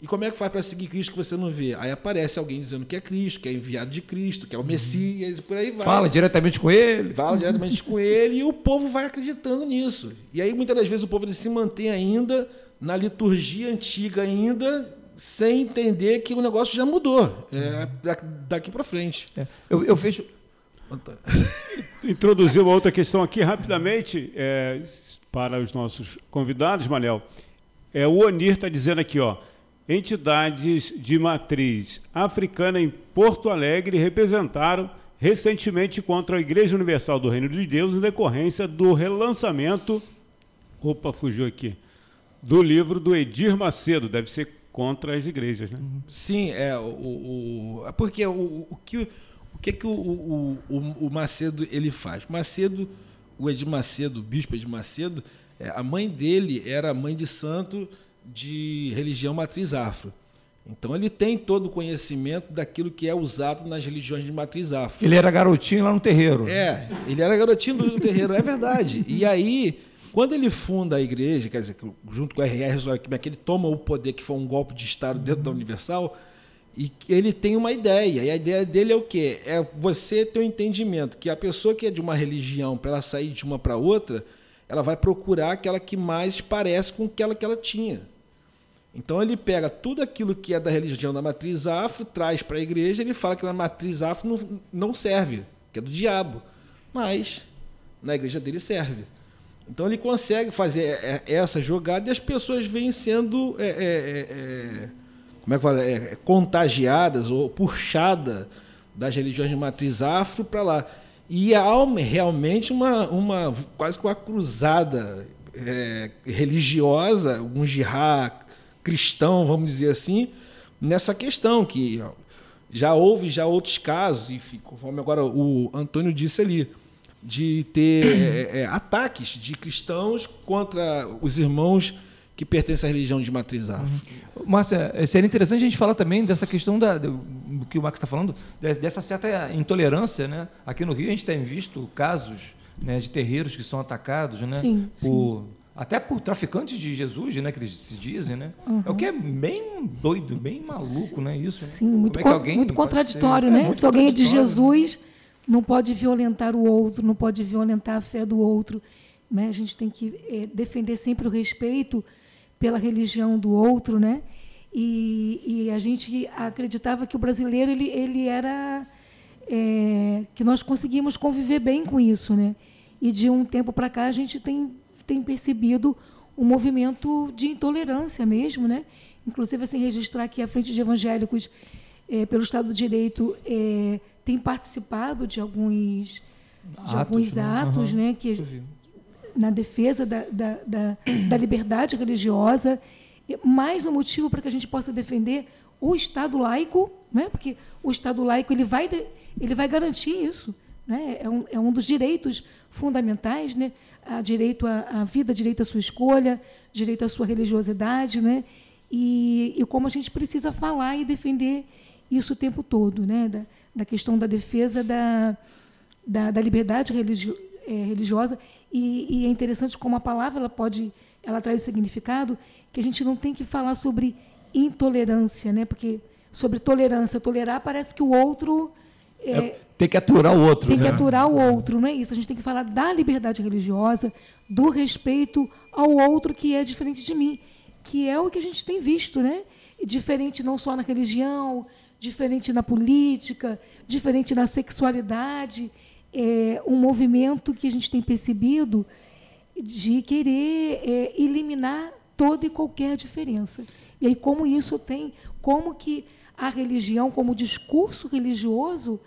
E como é que faz para seguir Cristo que você não vê? Aí aparece alguém dizendo que é Cristo, que é enviado de Cristo, que é o Messias, e por aí vai. Fala diretamente com ele. Fala diretamente com ele e o povo vai acreditando nisso. E aí muitas das vezes o povo se mantém ainda na liturgia antiga ainda, sem entender que o negócio já mudou. É daqui para frente. É. Eu, eu vejo Antônio. Introduzir uma outra questão aqui rapidamente é, para os nossos convidados, Manel. É, o Onir está dizendo aqui, ó, entidades de matriz africana em Porto Alegre representaram recentemente contra a Igreja Universal do Reino de Deus em decorrência do relançamento, opa, fugiu aqui, do livro do Edir Macedo, deve ser contra as igrejas, né? Sim, é o, o é porque o, o que o que, que o, o, o, o Macedo ele faz? Macedo, o Edir Macedo, o bispo Edir Macedo, é, a mãe dele era mãe de santo de religião matriz afro. Então ele tem todo o conhecimento daquilo que é usado nas religiões de matriz afro. Ele era garotinho lá no terreiro. É, ele era garotinho no terreiro, é verdade. E aí quando ele funda a igreja, quer dizer, junto com o R.R. que ele toma o poder, que foi um golpe de Estado dentro da Universal, e ele tem uma ideia. E a ideia dele é o quê? É você ter o um entendimento que a pessoa que é de uma religião, para ela sair de uma para outra, ela vai procurar aquela que mais parece com aquela que ela tinha. Então ele pega tudo aquilo que é da religião da matriz afro, traz para a igreja, ele fala que na matriz afro não, não serve, que é do diabo. Mas na igreja dele serve. Então ele consegue fazer é, é, essa jogada e as pessoas vêm sendo é, é, é, como é que fala? É, contagiadas ou puxadas das religiões de matriz afro para lá. E há realmente uma, uma quase que uma cruzada religiosa, um jihad cristão, vamos dizer assim, nessa questão que já houve já outros casos, enfim, conforme agora o Antônio disse ali, de ter é, é, ataques de cristãos contra os irmãos que pertencem à religião de matriz afro. Uhum. Márcia, é, seria interessante a gente falar também dessa questão da, do, do que o Max está falando, dessa certa intolerância. Né? Aqui no Rio a gente tem visto casos né, de terreiros que são atacados né, sim, por, sim até por traficantes de Jesus, né, que eles se dizem, né? Uhum. É o que é bem doido, bem maluco, né, isso. Sim, muito, é co muito contraditório, ser, né? É, Se alguém é de Jesus, não pode violentar o outro, não pode violentar a fé do outro, né? A gente tem que é, defender sempre o respeito pela religião do outro, né? E, e, a gente acreditava que o brasileiro ele, ele era é, que nós conseguimos conviver bem com isso, né? E de um tempo para cá a gente tem tem percebido um movimento de intolerância mesmo, né? Inclusive, assim, registrar que a Frente de Evangélicos é, pelo Estado do Direito é, tem participado de alguns, atos, de alguns né? atos, uhum. né? Que, na defesa da, da, da, da liberdade religiosa, mais um motivo para que a gente possa defender o Estado laico, né? porque o Estado laico ele vai, ele vai garantir isso. Né? É, um, é um dos direitos fundamentais. Né? a direito à, à, vida, direito à sua escolha, direito à sua religiosidade, né? E, e, como a gente precisa falar e defender isso o tempo todo, né? Da, da questão da defesa da, da, da liberdade religio, é, religiosa e, e, é interessante como a palavra ela pode, ela traz o significado que a gente não tem que falar sobre intolerância, né? Porque sobre tolerância, tolerar parece que o outro é, é tem que aturar o outro. Tem que né? aturar o outro, não é isso? A gente tem que falar da liberdade religiosa, do respeito ao outro que é diferente de mim, que é o que a gente tem visto, né? Diferente não só na religião, diferente na política, diferente na sexualidade, é um movimento que a gente tem percebido de querer é, eliminar toda e qualquer diferença. E aí como isso tem, como que a religião, como discurso religioso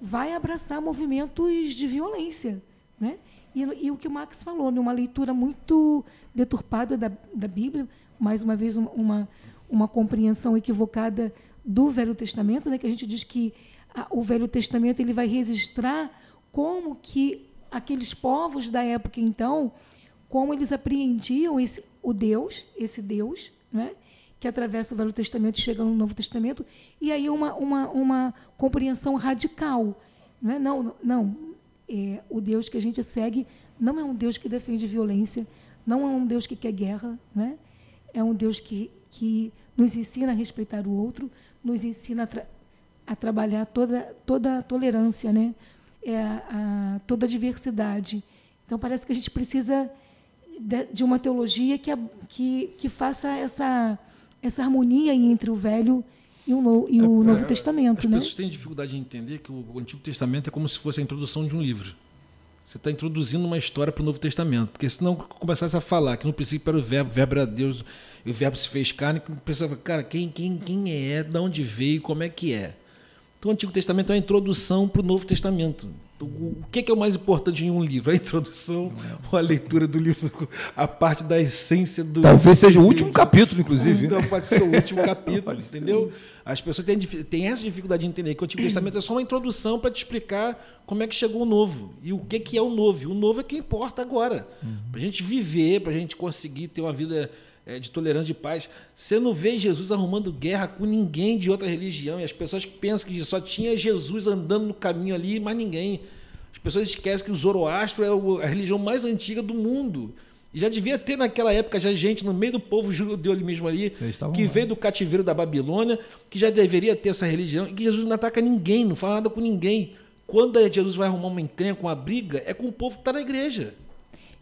vai abraçar movimentos de violência. Né? E, e o que o Max falou, numa né? leitura muito deturpada da, da Bíblia, mais uma vez uma, uma, uma compreensão equivocada do Velho Testamento, né? que a gente diz que a, o Velho Testamento ele vai registrar como que aqueles povos da época então, como eles apreendiam esse, o Deus, esse Deus, né? que atravessa o Velho Testamento e chega no Novo Testamento, e aí uma, uma, uma compreensão radical. Não, é? não, não é, o Deus que a gente segue não é um Deus que defende violência, não é um Deus que quer guerra, né? é um Deus que, que nos ensina a respeitar o outro, nos ensina a, tra a trabalhar toda, toda a tolerância, né? É a, toda a diversidade. Então, parece que a gente precisa de, de uma teologia que, que, que faça essa essa harmonia entre o Velho e o, no, e o é, Novo é, Testamento. As né? pessoas têm dificuldade de entender que o, Antigo Testamento é como se fosse a introdução de um livro. Você está introduzindo uma história para o Novo Testamento. Porque se não começasse a falar que no princípio era o verbo, o verbo era Deus, e o verbo se fez carne, o pessoal fala, cara, quem, quem, quem é, de onde veio, como é que é? Então o Antigo Testamento é uma introdução para o Novo Testamento. O que é o mais importante em um livro? A introdução ou a leitura do livro, a parte da essência do. Talvez seja o último capítulo, inclusive. Então pode ser o último [laughs] capítulo, entendeu? As pessoas têm, têm essa dificuldade de entender que o Antigo Testamento é só uma introdução para te explicar como é que chegou o novo e o que, que é o novo. O novo é que importa agora. Uhum. Para a gente viver, para a gente conseguir ter uma vida é, de tolerância de paz. Você não vê Jesus arrumando guerra com ninguém de outra religião. E as pessoas pensam que só tinha Jesus andando no caminho ali, mas ninguém. As pessoas esquecem que o Zoroastro é a religião mais antiga do mundo. E já devia ter naquela época já gente no meio do povo judeu ali mesmo ali, que lá. veio do cativeiro da Babilônia, que já deveria ter essa religião, e que Jesus não ataca ninguém, não fala nada com ninguém. Quando Jesus vai arrumar uma encrenca, uma briga, é com o povo que está na igreja.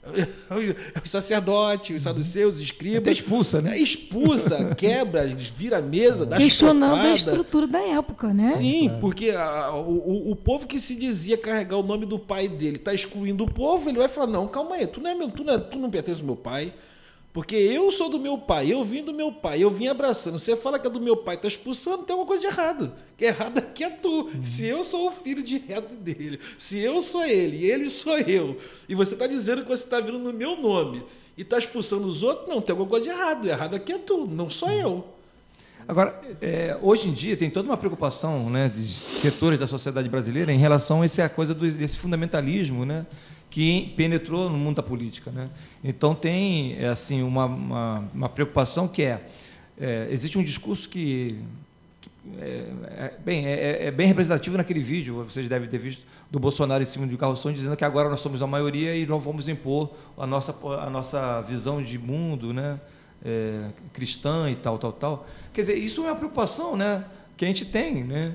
[laughs] Os sacerdotes, os saduceus, os escribas. Até expulsa, né? É, expulsa, [laughs] quebra, vira a mesa, dá Questionando a estrutura da época, né? Sim, é. porque a, o, o povo que se dizia carregar o nome do pai dele está excluindo o povo, ele vai falar: não, calma aí, tu não, é meu, tu não, é, tu não pertence ao meu pai. Porque eu sou do meu pai, eu vim do meu pai, eu vim abraçando. Você fala que é do meu pai, está expulsando, tem alguma coisa de errado. Que errado aqui é tu. Uhum. Se eu sou o filho direto dele, se eu sou ele e ele sou eu, e você está dizendo que você está vindo no meu nome e está expulsando os outros, não, tem alguma coisa de errado. Errado aqui é tu, não sou uhum. eu. Agora, é, hoje em dia tem toda uma preocupação né, de setores da sociedade brasileira em relação a essa coisa do, desse fundamentalismo, né? Que penetrou no mundo da política. Né? Então tem é, assim uma, uma, uma, preocupação que é, é, existe um discurso que, é, é bem, é, é, é, bem representativo naquele vídeo, vocês devem ter visto, do Bolsonaro em cima do carroção, dizendo que agora nós somos a maioria e não vamos impor a nossa, a nossa visão de mundo né? cristã e tal, tal, tal. Quer dizer, isso é uma preocupação né? que a gente tem. Né?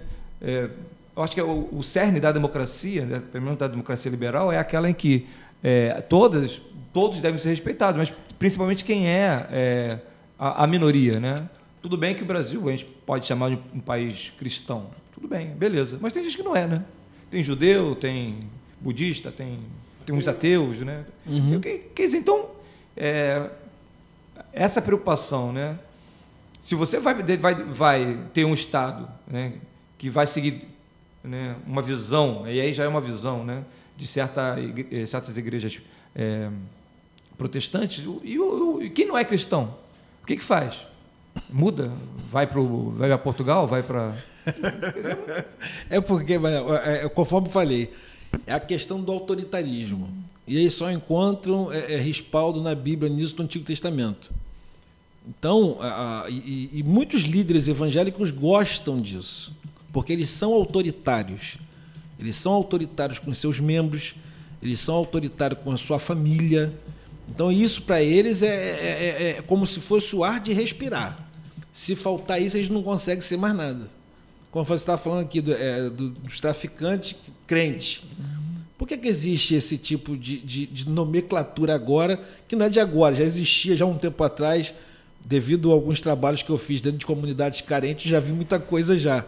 Eu acho que é o, o cerne da democracia, né, pelo menos da democracia liberal, é aquela em que é, todas, todos devem ser respeitados, mas principalmente quem é, é a, a, minoria. Né? Tudo bem que o Brasil a gente pode chamar de um país cristão, tudo bem, beleza, mas tem gente que não é. Né? Tem judeu, tem budista, tem, tem uns ateus. Né? Uhum. quer dizer, então, é, essa preocupação, né? se você vai, vai, vai ter um Estado né, que vai seguir né, uma visão, e aí já é uma visão né, de certa, eh, certas igrejas é, protestantes, e, e quem não é cristão, o que, que faz? Muda? Vai para vai Portugal? Vai para. [laughs] é porque, é, é, conforme falei, é a questão do autoritarismo. E eles só encontram é, é, respaldo na Bíblia nisso no Antigo Testamento. Então, a, a, e, e, muitos líderes evangélicos gostam disso porque eles são autoritários. Eles são autoritários com seus membros, eles são autoritários com a sua família. Então, isso para eles é, é, é, é, como se fosse o ar de respirar. Se faltar isso, eles não conseguem ser mais nada. Como você estava falando aqui do, é, do, dos traficantes crentes. Por que, que existe esse tipo de, de, de, nomenclatura agora, que não é de agora, já existia já um tempo atrás, devido a alguns trabalhos que eu fiz dentro de comunidades carentes, já vi muita coisa já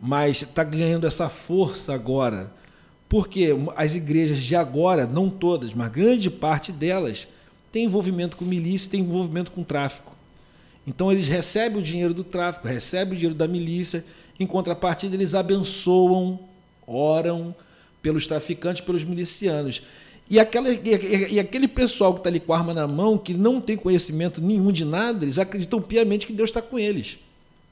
mas está ganhando essa força agora. Porque as igrejas de agora, não todas, mas grande parte delas, tem envolvimento com milícia, tem envolvimento com tráfico. Então eles recebem o dinheiro do tráfico, recebem o dinheiro da milícia, em contrapartida eles abençoam, oram pelos traficantes, pelos milicianos. E, aquela, e, aquele pessoal que está ali com a arma na mão, que não tem conhecimento nenhum de nada, eles acreditam piamente que Deus está com eles.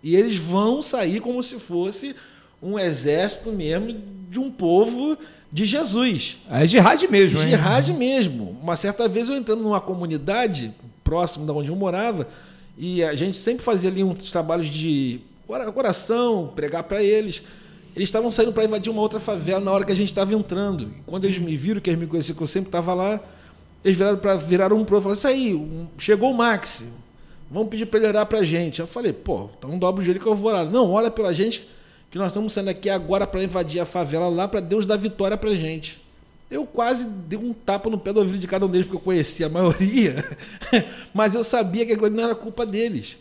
E eles vão sair como se fosse um exército mesmo de um povo de Jesus. É jihad mesmo, hein? Jihad mesmo. Uma certa vez eu entrando numa comunidade próximo da onde eu morava e a gente sempre fazia ali uns trabalhos de oração, pregar para eles. Eles estavam saindo para invadir uma outra favela na hora que a gente estava entrando. E quando eles me viram, que eles me conheciam, que eu sempre estava lá, eles viraram para viraram um pro e falaram: Isso aí, um, chegou o Max, Vamos pedir para ele orar para a gente. Eu falei, pô, então dobra o joelho que eu vou orar. Não, ora pela gente, que nós estamos saindo aqui agora para invadir a favela lá, para Deus dar vitória para a gente. Eu quase dei um tapa no pé do ouvido de cada um deles, porque eu conhecia a maioria, [laughs] mas eu sabia que aquilo não era culpa deles.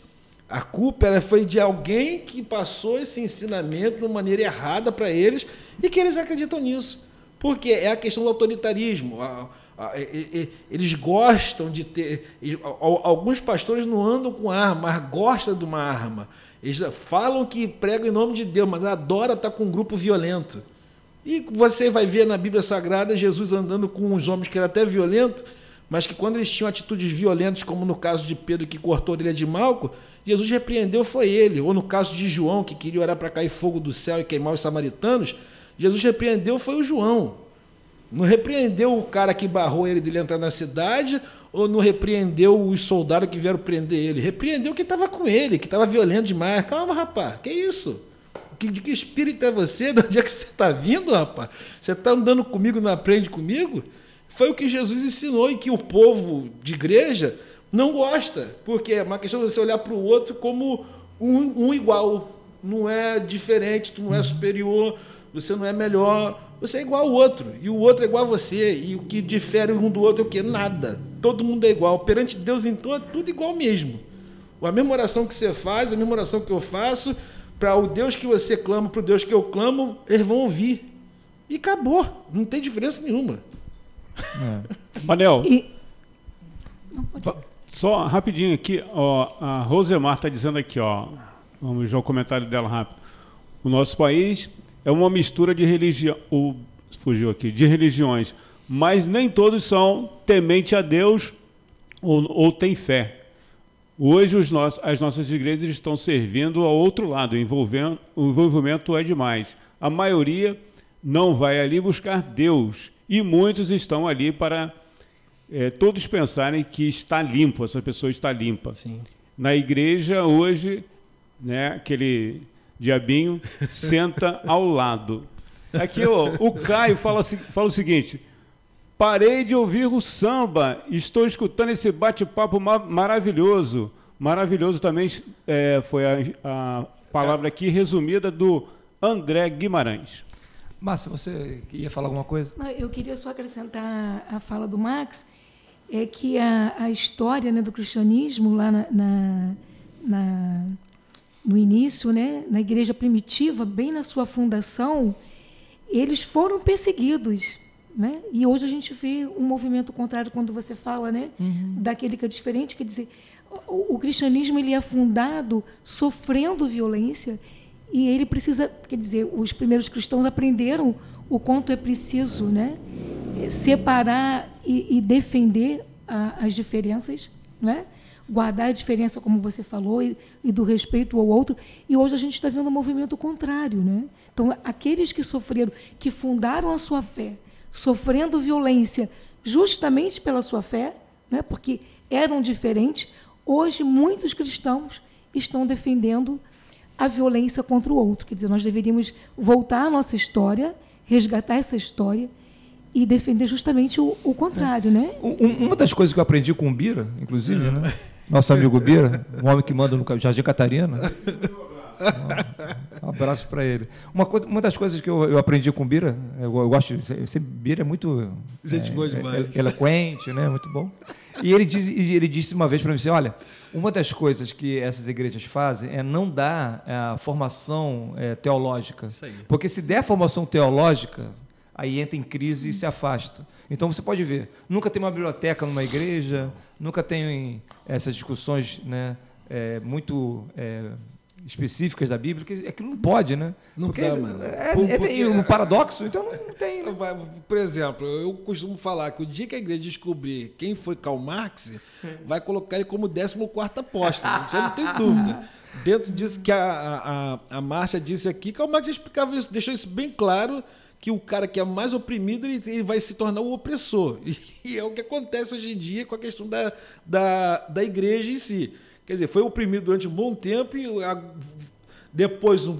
A culpa era, foi de alguém que passou esse ensinamento de uma maneira errada para eles e que eles acreditam nisso. Porque é a questão do autoritarismo. Eles gostam de ter. Alguns pastores não andam com arma, mas gostam de uma arma. Eles falam que pregam em nome de Deus, mas adora estar com um grupo violento. E você vai ver na Bíblia Sagrada Jesus andando com uns homens que eram até violentos, mas que quando eles tinham atitudes violentas, como no caso de Pedro que cortou a orelha de Malco, Jesus repreendeu foi ele. Ou no caso de João, que queria orar para cair fogo do céu e queimar os samaritanos, Jesus repreendeu foi o João. Não repreendeu o cara que barrou ele dele entrar na cidade, ou não repreendeu os soldados que vieram prender ele. Repreendeu quem estava com ele, que estava violento demais. Calma, rapaz, que isso? De que espírito é você? [laughs] De onde é que você está vindo, rapaz? Você está andando comigo, não aprende comigo? Foi o que Jesus ensinou e que o povo de igreja não gosta, porque é uma questão de você olhar para o outro como um, um, igual. Não é diferente, tu não é superior, você não é melhor, você é igual ao outro. E o outro é igual a você. E o que difere um do outro é o quê? Nada. Todo mundo é igual. Perante Deus, então, é tudo igual mesmo. A mesma oração que você faz, a mesma oração que eu faço, para o Deus que você clama, para o Deus que eu clamo, eles vão ouvir. E acabou. Não tem diferença nenhuma. É. Manel. E... Só rapidinho aqui, ó, a Rosemar está dizendo aqui, ó. Vamos ver o comentário dela rápido. O nosso país é uma mistura de religião. Fugiu aqui, de religiões. Mas nem todos são temente a Deus ou, ou têm fé. Hoje nossos, as nossas igrejas estão servindo ao outro lado, envolvendo, o envolvimento é demais. A maioria não vai ali buscar Deus e muitos estão ali para é, todos pensarem que está limpo, essa pessoa está limpa. Sim. Na igreja hoje, né, aquele diabinho senta ao lado. Aqui ó, o Caio fala, fala o seguinte: parei de ouvir o samba, estou escutando esse bate-papo maravilhoso. Maravilhoso também é, foi a, a palavra aqui resumida do André Guimarães. Márcia, você ia falar alguma coisa? Eu queria só acrescentar a fala do Max, é que a, a história né, do cristianismo lá na, na, na, no início, né, na igreja primitiva, bem na sua fundação, eles foram perseguidos. Né? E hoje a gente vê um movimento contrário quando você fala né, uhum. daquele que é diferente, quer dizer, o, o cristianismo ele é fundado sofrendo violência e ele precisa, quer dizer, os primeiros cristãos aprenderam o quanto é preciso, né, separar e, e defender a, as diferenças, né, guardar a diferença, como você falou, e, e do respeito ao outro. E hoje a gente está vendo um movimento contrário, né? Então, aqueles que sofreram, que fundaram a sua fé, sofrendo violência justamente pela sua fé, né, porque eram diferentes, hoje muitos cristãos estão defendendo a violência contra o outro. Quer dizer, nós deveríamos voltar à nossa história, resgatar essa história e defender justamente o, o contrário, é. né? Um, uma das coisas que eu aprendi com o Bira, inclusive, né? [laughs] Nosso amigo Bira, um homem que manda no Jardim Catarina. Um abraço para ele. Uma, uma das coisas que eu, eu aprendi com o Bira, eu, eu gosto, esse Bira é muito Gente é, boa demais. É, eloquente, né? Muito bom. E ele, diz, ele disse uma vez para mim assim: olha, uma das coisas que essas igrejas fazem é não dar é, a formação é, teológica. Porque se der formação teológica, aí entra em crise e se afasta. Então você pode ver, nunca tem uma biblioteca numa igreja, nunca tem essas discussões né, é, muito é, específicas da Bíblia, que é que não pode, né? Não porque dá, mano. É, é, tem um paradoxo, então não tem. Né? Por exemplo, eu costumo falar que o dia que a igreja descobrir quem foi Karl Marx, vai colocar ele como 14 apóstolo, já não tem dúvida. Dentro disso que a, a, a Márcia disse aqui, Karl Marx explicava isso, deixou isso bem claro que o cara que é mais oprimido ele, ele vai se tornar o opressor. [laughs] E, é o que acontece hoje em dia com a questão da, da, da igreja em si. Quer dizer, foi oprimido durante um bom tempo e a, depois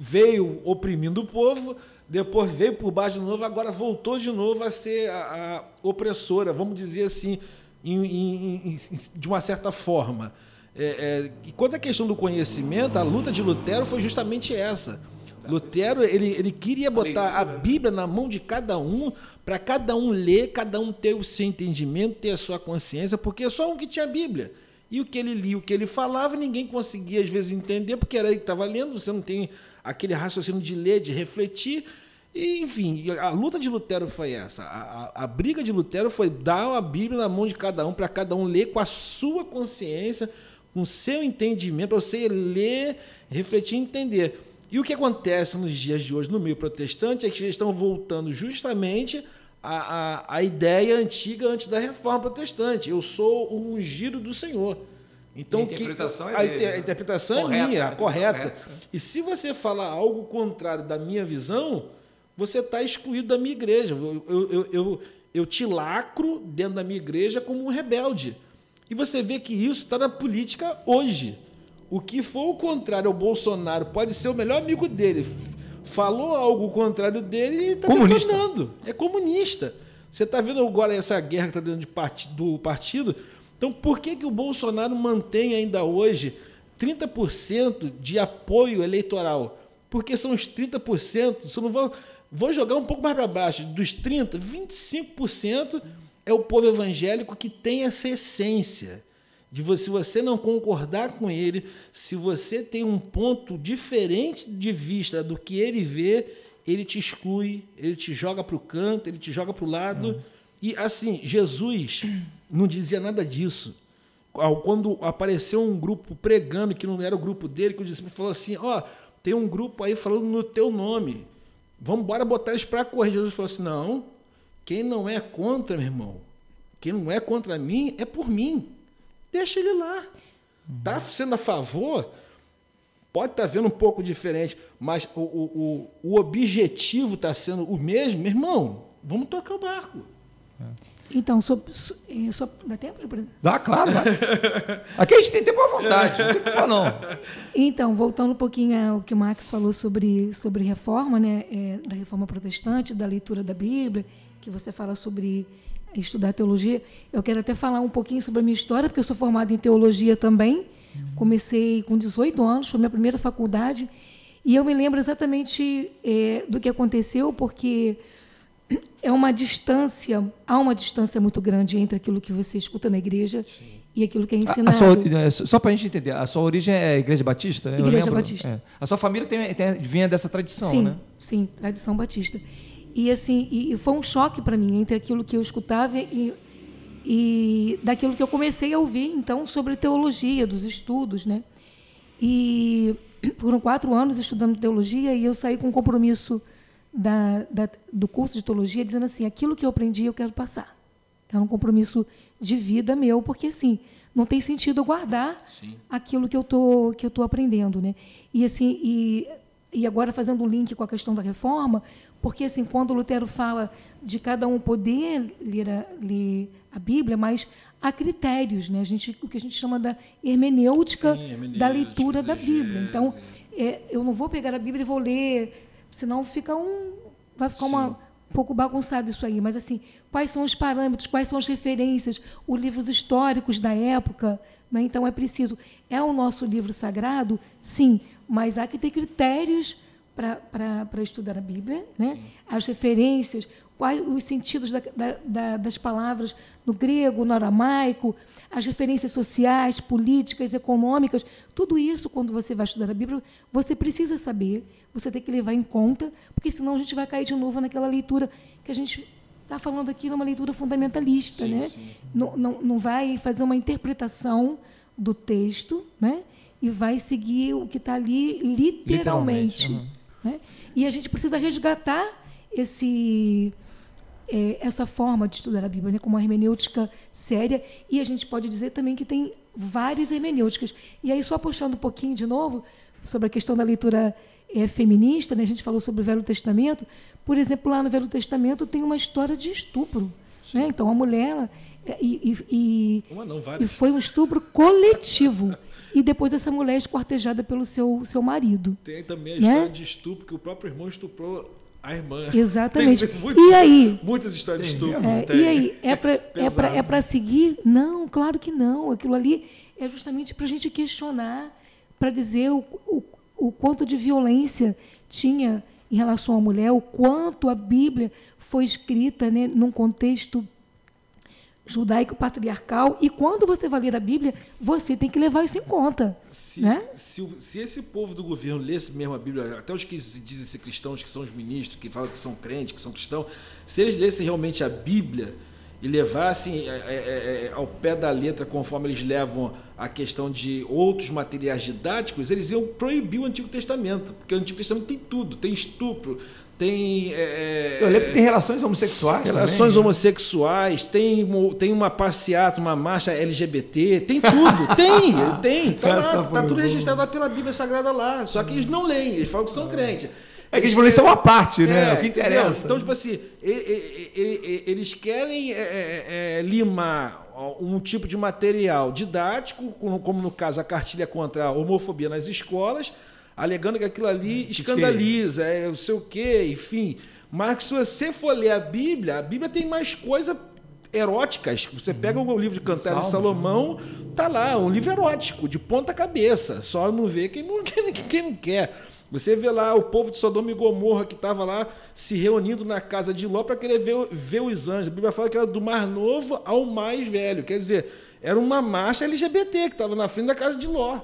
veio oprimindo o povo, depois veio por baixo de novo, agora voltou de novo a ser a, a opressora, vamos dizer assim, em, em, em, de uma certa forma. É, é, e quanto à questão do conhecimento, a luta de Lutero foi justamente essa. Lutero ele, ele queria botar a Bíblia na mão de cada um, para cada um ler, cada um ter o seu entendimento, ter a sua consciência, porque é só um que tinha a Bíblia. E o que ele lia, o que ele falava, ninguém conseguia às vezes entender, porque era ele que estava lendo, você não tem aquele raciocínio de ler, de refletir. E, enfim, a luta de Lutero foi essa. A, a, a briga de Lutero foi dar a Bíblia na mão de cada um, para cada um ler com a sua consciência, com o seu entendimento, para você ler, refletir e entender. E o que acontece nos dias de hoje no meio protestante é que eles estão voltando justamente a, a, a ideia antiga antes da reforma protestante. Eu sou o ungido do Senhor. Então, a interpretação, que, é, dele, a, interpretação é correta, minha, a correta. correta. E se você falar algo contrário da minha visão, você está excluído da minha igreja. Eu, eu, eu, eu, te lacro dentro da minha igreja como um rebelde. E você vê que isso está na política hoje. O que for o contrário ao Bolsonaro pode ser o melhor amigo dele, falou algo contrário dele e está detonando. É comunista. Você está vendo agora essa guerra que está dentro de part do partido? Então, por que, que o Bolsonaro mantém ainda hoje 30% de apoio eleitoral? Porque são os 30%, se eu não vou, vou jogar um pouco mais para baixo, dos 30%, 25% é o povo evangélico que tem essa essência de você, se você não concordar com ele, se você tem um ponto diferente de vista do que ele vê, ele te exclui, ele te joga para o canto, ele te joga para o lado. Uhum. E assim, Jesus [clears throat] não dizia nada disso. Quando apareceu um grupo pregando que não era o grupo dele, que o discípulo falou assim: Ó, oh, tem um grupo aí falando no teu nome, vamos embora botar eles para correr. Jesus falou assim: Não, quem não é contra, meu irmão, quem não é contra mim, é por mim. Deixa ele lá. Está sendo a favor, pode estar tá vendo um pouco diferente, mas o, o, o objetivo está sendo o mesmo, meu irmão, vamos tocar o barco. Então, só, só, dá tempo? Dá, claro. Dá. Aqui a gente tem tempo à vontade, não tem não. Então, voltando um pouquinho ao que o Max falou sobre, sobre reforma, né, é, da reforma protestante, da leitura da Bíblia, que você fala sobre estudar teologia. Eu quero até falar um pouquinho sobre a minha história, porque eu sou formada em teologia também. Comecei com 18 anos, foi minha primeira faculdade. E eu me lembro exatamente é, do que aconteceu, porque é uma distância, há uma distância muito grande entre aquilo que você escuta na igreja Sim. e aquilo que é ensinado. A, sua, é, só para a gente entender, a sua origem é Igreja Batista? Igreja Batista. É. A sua família tem, tem, vinha dessa tradição, sim, né? Sim, tradição batista. E assim, e, e foi um choque para mim entre aquilo que eu escutava e, e daquilo que eu comecei a ouvir então sobre teologia, dos estudos, né? E foram quatro anos estudando teologia e eu saí com um compromisso da, da, do curso de teologia dizendo assim, aquilo que eu aprendi eu quero passar. É um compromisso de vida meu, porque assim não tem sentido eu guardar Sim. aquilo que eu tô que eu tô aprendendo, né? E assim e e agora fazendo um link com a questão da reforma, porque, assim, quando Lutero fala de cada um poder ler a, ler a Bíblia, mas há critérios, né? a gente, o que a gente chama da hermenêutica, Sim, hermenêutica da leitura da Bíblia. Então, é, eu não vou pegar a Bíblia e vou ler, senão fica um, vai ficar uma, um pouco bagunçado isso aí. Mas, assim, quais são os parâmetros, quais são as referências, os livros históricos da época. Né? Então, é preciso. É o nosso livro sagrado? Sim, mas há que ter critérios para estudar a Bíblia, né? as referências, quais os sentidos da, da, da, das palavras no grego, no aramaico, as referências sociais, políticas, econômicas, tudo isso, quando você vai estudar a Bíblia, você precisa saber, você tem que levar em conta, porque senão a gente vai cair de novo naquela leitura que a gente está falando aqui, numa leitura fundamentalista. Sim, né? Sim. Não, não, não vai fazer uma interpretação do texto, né? e vai seguir o que está ali literalmente. literalmente uhum. Né? E a gente precisa resgatar esse, é, essa forma de estudar a Bíblia né, como uma hermenêutica séria. E a gente pode dizer também que tem várias hermenêuticas. E aí, só puxando um pouquinho de novo sobre a questão da leitura é, feminista, né, a gente falou sobre o Velho Testamento. Por exemplo, lá no Velho Testamento tem uma história de estupro. Né? Então, a mulher. Ela, é, e, e, e, não, e foi um estupro coletivo [laughs] e depois essa mulher é esquartejada pelo seu, seu marido. Tem também a né? história de estupro que o próprio irmão estuprou a irmã. [laughs] Exatamente. Muitos, e aí? Muitas histórias de estupro. É, e aí? É para é é pra seguir? Não, claro que não. Aquilo ali é justamente para a gente questionar, para dizer o, o, o quanto de violência tinha em relação à mulher, o quanto a Bíblia foi escrita né, num contexto judaico patriarcal e quando você vai ler a Bíblia, você tem que levar isso em conta. Se, né? se, se esse povo do governo lesse mesmo a Bíblia, até os que dizem ser cristãos, que são os ministros, que falam que são crentes, que são cristãos, se eles lessem realmente a Bíblia e levassem é, é, é, ao pé da letra, conforme eles levam a questão de outros materiais didáticos, eles iam proibir o Antigo Testamento, porque o Antigo Testamento tem tudo, tem estupro, tem. É, eu lembro que tem relações homossexuais. Relações também, né? homossexuais, tem, tem uma passeata, uma marcha LGBT, tem tudo. [laughs] tem, tem. Tá, lá, tá tudo registrado lá pela Bíblia Sagrada lá. Só que eles não leem, eles falam que são crentes. É que eles vão ler só uma parte, né? É, o que interessa. Então, tipo assim, eles querem é, é, é, limar um tipo de material didático, como no caso a cartilha contra a homofobia nas escolas, alegando que aquilo ali escandaliza, é não sei o quê, enfim. Mas se você for ler a Bíblia, a Bíblia tem mais coisa eróticas. Você pega o livro de Cantares de Salomão, tá lá, um livro erótico, de ponta cabeça. Só não vê quem não, [laughs] quem, quem não quer. Você vê lá o povo de Sodoma e Gomorra que estava lá se reunindo na casa de Ló para querer ver, ver os anjos. A Bíblia fala que era do mais novo ao mais velho. Quer dizer, era uma marcha LGBT que estava na frente da casa de Ló.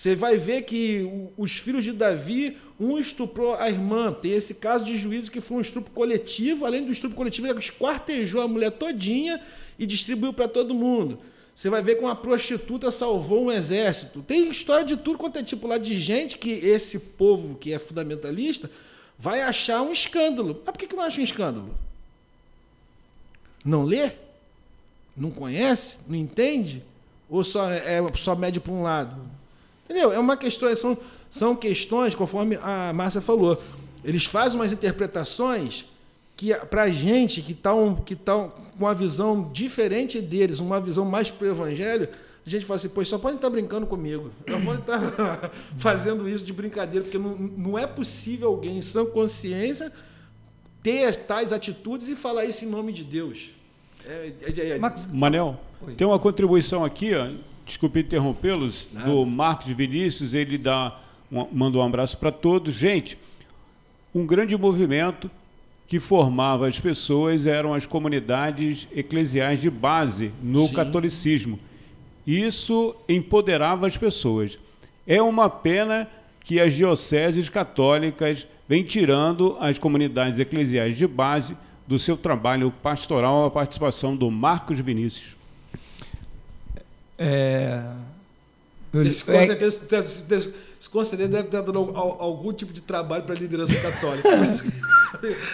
Você vai ver que os filhos de Davi, um estuprou a irmã. Tem esse caso de juízo que foi um estupro coletivo. Além do estupro coletivo, ele esquartejou a mulher todinha e distribuiu para todo mundo. Você vai ver que uma prostituta salvou um exército. Tem história de tudo quanto é tipo lá de gente que esse povo que é fundamentalista vai achar um escândalo. Mas por que, que não acha um escândalo? Não lê? Não conhece? Não entende? Ou só, é, só mede para um lado? Entendeu? É uma questão, são, são questões, conforme a Márcia falou. Eles fazem umas interpretações que para a gente que está um, que tá com uma visão diferente deles, uma visão mais para o evangelho, a gente fala assim, pois só podem estar tá brincando comigo. Não podem estar tá [laughs] fazendo isso de brincadeira, porque não, não é possível alguém em sã consciência ter tais atitudes e falar isso em nome de Deus. É, é, é, Max, Manel, Oi. tem uma contribuição aqui, ó, desculpe interrompê-los, do Marcos Vinícius, ele dá um, manda um abraço para todos. Gente, um grande movimento que formava as pessoas eram as comunidades eclesiais de base no Sim. catolicismo. Isso empoderava as pessoas. É uma pena que as dioceses católicas vêm tirando as comunidades eclesiais de base do seu trabalho pastoral, a participação do Marcos Vinícius. É... Eles, com certeza, com certeza deve estar dando algum tipo de trabalho para a liderança católica. [laughs]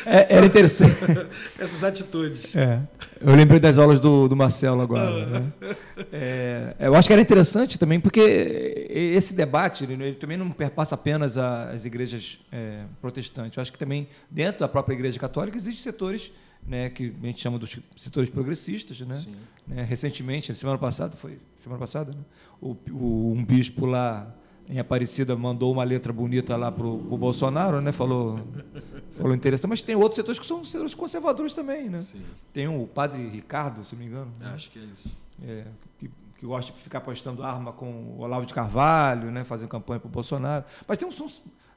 É, era interessante. [laughs] Essas atitudes. É. Eu lembrei das aulas do, do Marcelo agora. Né? É, eu acho que era interessante também, porque esse debate ele também não perpassa apenas as igrejas é, protestantes. Eu acho que também, dentro da própria igreja católica, existem setores né, que a gente chama dos setores progressistas. Né? né recentemente, semana passada, foi semana passada, né? o, o, um bispo lá em Aparecida mandou uma letra bonita lá para o Bolsonaro, né? Falou, falou interessante. Mas tem outros setores que são setores conservadores também, né? Sim. Tem o padre Ricardo, se não me engano. Né? Acho que é isso. É, que, que gosta de ficar postando arma com o Olavo de Carvalho, né? Fazendo campanha para o Bolsonaro. Mas tem, são,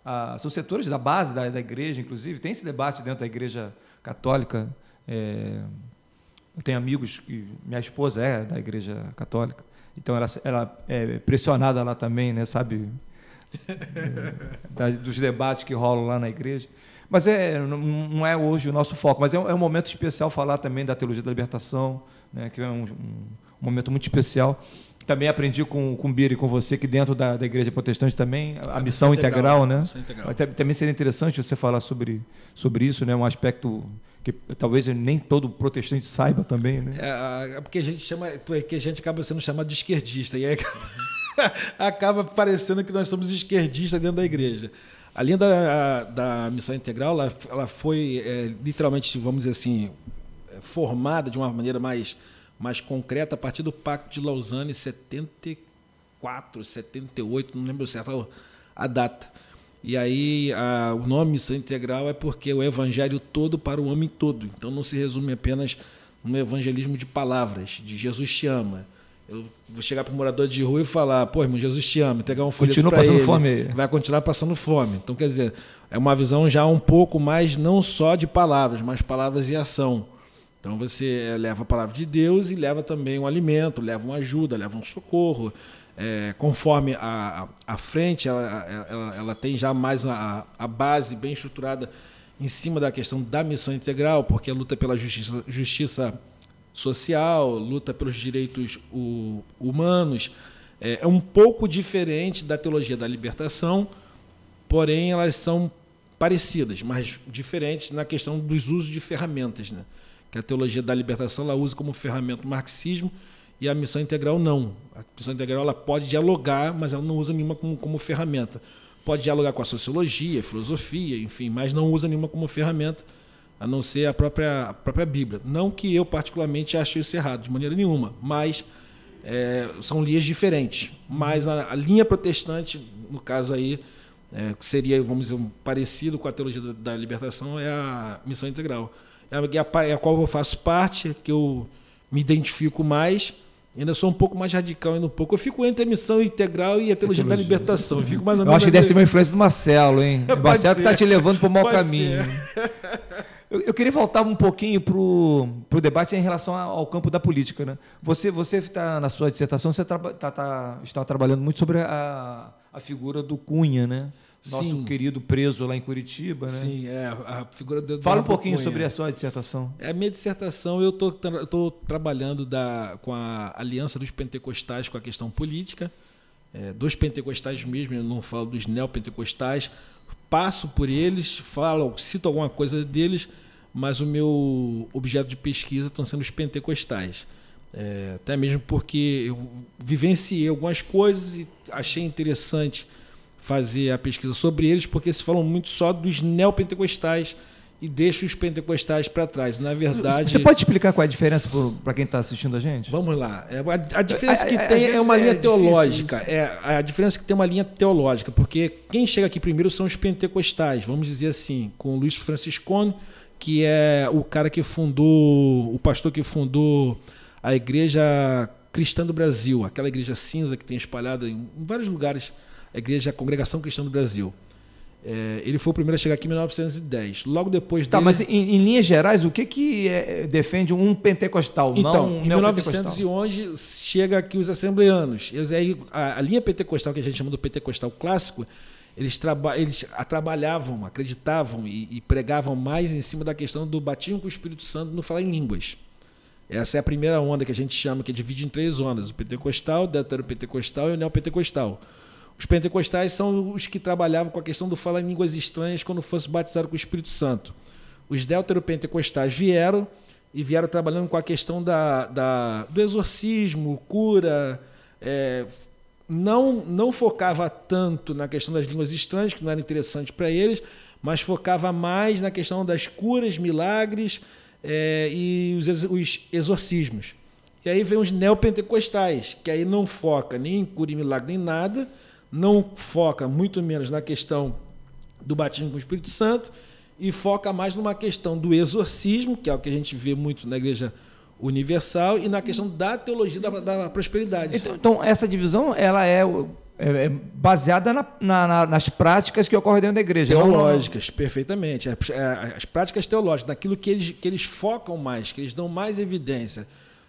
ah, são setores da base da, da igreja, inclusive. Tem esse debate dentro da igreja católica. É, eu tenho amigos que minha esposa é da igreja católica. Então ela, ela é pressionada lá também, né, sabe? da, dos debates que rolam lá na igreja. Mas é, não, é hoje o nosso foco, mas é um, é um, momento especial falar também da teologia da libertação, né, que é um, um momento muito especial. Também aprendi com, com o Bira e com você que dentro da, da igreja protestante também, a, a missão, integral, integral, né? Missão integral. Também seria interessante você falar sobre, sobre isso, né? um aspecto que talvez nem todo protestante saiba também, né? É, é, porque a gente chama, porque a gente acaba sendo chamado de esquerdista e aí acaba, [laughs] acaba parecendo que nós somos esquerdistas dentro da igreja. A linha da, da missão integral, ela, ela foi é, literalmente, vamos dizer assim, formada de uma maneira mais, mais concreta a partir do Pacto de Lausanne, 74, 78, não lembro certo a data e aí a, o nome missão integral é porque o evangelho todo para o homem todo. Então não se resume apenas no evangelismo de palavras, de Jesus te ama. Eu vou chegar para um morador de rua e falar, pô, irmão, Jesus te ama, entregar um folheto Continua passando ele, fome. Vai continuar passando fome. Então, quer dizer, é uma visão já um pouco mais não só de palavras, mas palavras e ação. Então você leva a palavra de Deus e leva também um alimento, leva uma ajuda, leva um socorro, é, conforme a, a, frente, ela, ela, ela, tem já mais a, a base bem estruturada em cima da questão da missão integral, porque a luta pela justiça, justiça social, luta pelos direitos humanos, é, é um pouco diferente da teologia da libertação, porém elas são parecidas, mas diferentes na questão dos usos de ferramentas, né? Que a teologia da libertação ela usa como ferramenta o marxismo e a missão integral não. A missão integral ela pode dialogar, mas ela não usa nenhuma como, como ferramenta. Pode dialogar com a sociologia, a filosofia, enfim, mas não usa nenhuma como ferramenta, a não ser a própria, a própria Bíblia. Não que eu particularmente ache isso errado, de maneira nenhuma, mas é, são linhas diferentes. Mas a, a linha protestante, no caso aí, é, que seria, vamos dizer, um parecido com a teologia da, da libertação, é a missão integral. É a, é a qual eu faço parte, que eu me identifico mais Ainda sou um pouco mais radical, ainda um pouco. Eu fico entre a missão integral e a teologia, da libertação. Eu, fico mais ou menos eu acho que deve ser uma influência do Marcelo, hein? [laughs] o Marcelo que está te levando para o mau caminho. [laughs] Eu, eu, queria voltar um pouquinho para o debate em relação ao campo da política. Né? Você você está na sua dissertação, você tá, tá, tá, está trabalhando muito sobre a, a figura do Cunha, né? Nosso Sim. querido preso lá em Curitiba, né? Sim, é a figura do Fala um pouquinho Cunha. sobre a sua dissertação. É a minha dissertação, eu estou trabalhando da, com a aliança dos pentecostais com a questão política, é, dos pentecostais mesmo, eu não falo dos neopentecostais, passo por eles, falo, cito alguma coisa deles, mas o meu objeto de pesquisa estão sendo os pentecostais. É, até mesmo porque eu vivenciei algumas coisas e achei interessante fazer a pesquisa sobre eles, porque se falam muito só dos neopentecostais e deixam os pentecostais para trás. Na verdade. Você pode explicar qual é a diferença para quem está assistindo a gente? Vamos lá. É, a, a diferença que tem é uma linha é teológica. É, a diferença que tem uma linha teológica, porque quem chega aqui primeiro são os pentecostais, vamos dizer assim, com Luiz Franciscone, que é o cara que fundou, o pastor que fundou a igreja cristã do Brasil, aquela igreja cinza que tem espalhada em vários lugares a igreja a Congregação Cristã do Brasil. É, ele foi o primeiro a chegar aqui em 1910. Logo depois dele... Tá, mas em, em, linhas gerais, o que, que é, defende um pentecostal? Então, um em 1911 chega aqui os assembleanos. Eles, aí, a, a, linha pentecostal, que a gente chama do pentecostal clássico, eles, traba, eles trabalhavam, acreditavam e, e, pregavam mais em cima da questão do batismo com o Espírito Santo no falar em línguas. Essa é a primeira onda que a gente chama, que divide em três ondas: o pentecostal, o deutero-pentecostal e o neopentecostal. Os pentecostais são os que trabalhavam com a questão do falar em línguas estranhas quando fosse batizado com o Espírito Santo. Os deuteropentecostais vieram e vieram trabalhando com a questão da, da do exorcismo, cura. É, não, não focava tanto na questão das línguas estranhas, que não era interessante para eles, mas focava mais na questão das curas, milagres é, e os, os exorcismos. E aí vem os neopentecostais, que aí não foca nem em cura e milagre nem nada, não foca muito menos na questão do batismo com o Espírito Santo e foca mais numa questão do exorcismo, que é o que a gente vê muito na igreja universal, e na questão da teologia da, da prosperidade. Então, então, essa divisão ela é, é, é baseada na, na, nas práticas que ocorrem dentro da igreja. Teológicas, não... perfeitamente. As, é, as, práticas teológicas, naquilo que eles, que eles focam mais, que eles dão mais evidência.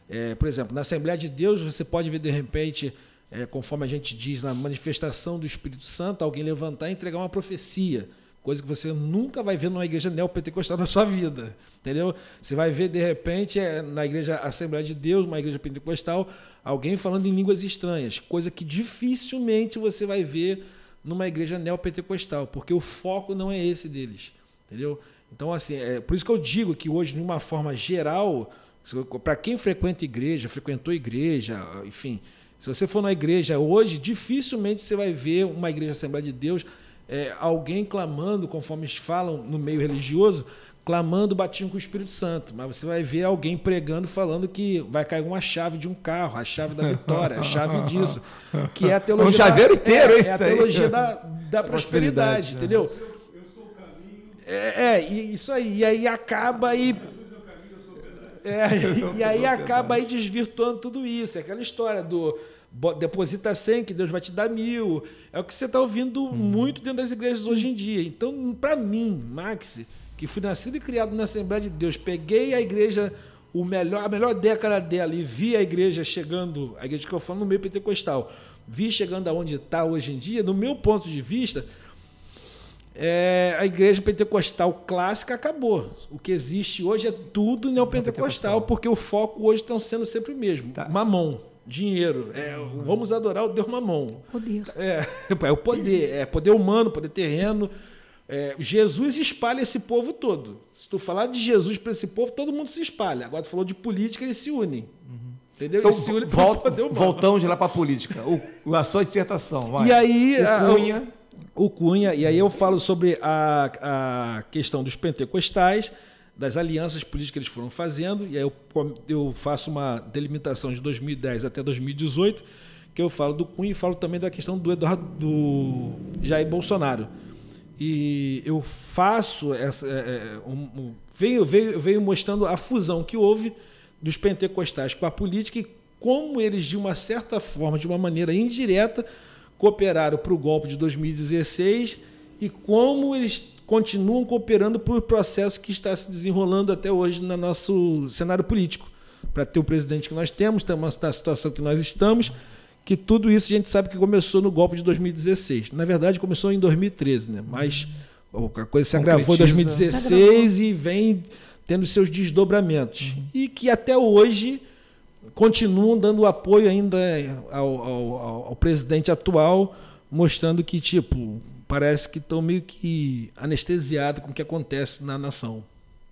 É, por exemplo, na Assembleia de Deus, você pode ver, de repente, é, conforme a gente diz na manifestação do Espírito Santo, alguém levantar e entregar uma profecia, coisa que você nunca vai ver numa igreja neopentecostal na sua vida, entendeu? Você vai ver de repente é, na igreja Assembleia de Deus, uma igreja pentecostal, alguém falando em línguas estranhas, coisa que dificilmente você vai ver numa igreja neopentecostal, porque o foco não é esse deles, entendeu? Então assim, é por isso que eu digo que hoje, de uma forma geral, para quem frequenta igreja, frequentou igreja, enfim, se você for na igreja hoje, dificilmente você vai ver uma igreja Assembleia de Deus, é, alguém clamando, conforme eles falam no meio religioso, clamando batismo com o Espírito Santo. Mas você vai ver alguém pregando, falando que vai cair uma chave de um carro, a chave da vitória, a chave disso. Que é a [laughs] teologia. Um chaveiro da, inteiro, é, é a teologia da, [laughs] da prosperidade, prosperidade, entendeu? Eu sou o caminho. É, é, isso aí. E aí acaba aí. É, [laughs] e aí acaba aí desvirtuando tudo isso. É aquela história do deposita 100 que Deus vai te dar mil. É o que você está ouvindo hum. muito dentro das igrejas hoje em dia. Então, para mim, Max, que fui nascido e criado na Assembleia de Deus, peguei a igreja, o melhor, a melhor década dela e vi a igreja chegando, a igreja que eu falo no meio pentecostal, vi chegando aonde está hoje em dia, no meu ponto de vista, é, a igreja pentecostal clássica acabou. O que existe hoje é tudo neopentecostal, porque o foco hoje está sendo sempre o mesmo: tá. mamon, dinheiro. É, vamos adorar o Deus mamon. Poder. É, [laughs] é o poder, é poder humano, poder terreno. É, Jesus espalha esse povo todo. Se tu falar de Jesus para esse povo, todo mundo se espalha. Agora tu falou de política, eles se unem. Uhum. Entendeu? Então, se unem volta, voltamos de lá para a política. O, a sua dissertação. Vai. E aí. O Cunha. O Cunha, e aí eu falo sobre a, a questão dos pentecostais, das alianças políticas que eles foram fazendo, e aí eu, eu faço uma delimitação de 2010 até 2018, que eu falo do Cunha e falo também da questão do Eduardo do Jair Bolsonaro. E eu faço essa. É, é um, um, veio, veio, veio mostrando a fusão que houve dos pentecostais com a política e como eles, de uma certa forma, de uma maneira indireta, cooperaram para o golpe de 2016 e como eles continuam cooperando para o processo que está se desenrolando até hoje no nosso cenário político. Para ter o presidente que nós temos, estamos na situação que nós estamos, que tudo isso a gente sabe que começou no golpe de 2016. Na verdade, começou em 2013, né? mas a coisa se agravou em 2016 e vem tendo seus desdobramentos. Uhum. E que até hoje continuam dando apoio ainda ao, ao, ao presidente atual, mostrando que, tipo, parece que estão meio que anestesiados com o que acontece na nação.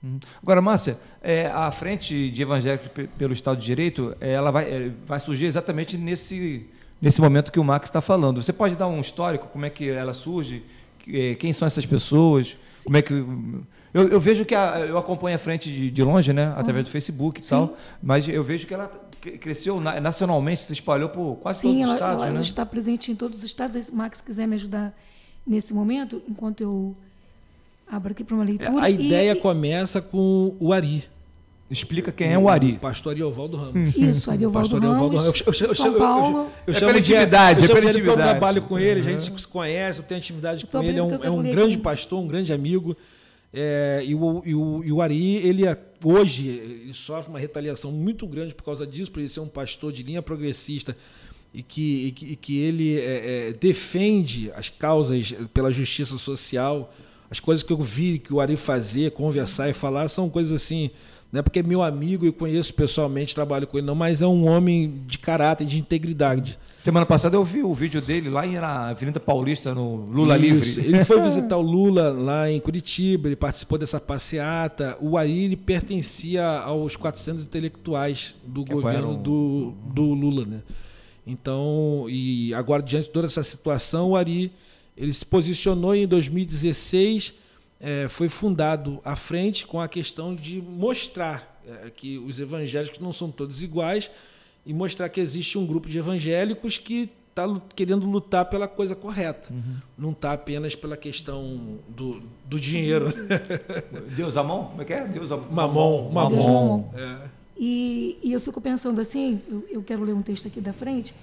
Uhum. Agora, Márcia, é, a frente de evangélicos pelo Estado de Direito, ela vai, é, vai surgir exatamente nesse, nesse momento que o Max está falando. Você pode dar um histórico, como é que ela surge, é, quem são essas pessoas, Sim. como é que eu, eu, vejo que a, eu acompanho a frente de, de longe, né, através do Facebook e Sim. tal, mas eu vejo que ela cresceu nacionalmente, se espalhou por quase Sim, todos os estados, ela, né? ela está presente em todos os estados. Se Max quiser me ajudar nesse momento, enquanto eu abro aqui para uma leitura. A ideia e, começa com o Ari. Explica quem é o Ari. O pastor Ariovaldo Ramos. Isso, Ariovaldo pastor Ramos. Ramos. Eu, eu, eu, São Paulo. Eu, é pela intimidade, é pela intimidade. Eu trabalho com ele, a gente se conhece, eu tenho intimidade com ele. É um, é um grande pastor, um grande amigo. É, e, o, e, o, e o Ari, ele é, hoje, ele sofre uma retaliação muito grande por causa disso, por ele ser um pastor de linha progressista e que, e que, e que ele é, é, defende as causas pela justiça social. As coisas que eu vi que o Ari fazer, conversar e falar, são coisas assim não é porque é meu amigo e conheço pessoalmente, trabalho com ele, não, mas é um homem de caráter, de integridade. Semana passada eu vi o vídeo dele lá na Avenida Paulista, no Lula Isso. Livre. Ele foi [laughs] visitar o Lula lá em Curitiba, ele participou dessa passeata. O Ari pertencia aos 400 intelectuais do que governo do, do Lula. Né? Então, e agora, diante de toda essa situação, o Ari ele se posicionou em 2016 é, foi fundado à frente com a questão de mostrar é, que os evangélicos não são todos iguais e mostrar que existe um grupo de evangélicos que está querendo lutar pela coisa correta. Uhum. Não está apenas pela questão do, do dinheiro. [laughs] Deus Amon? Como é que é? Deus. Mamon. Mamon. É. E, e, eu fico pensando assim, eu, eu, quero ler um texto aqui da frente,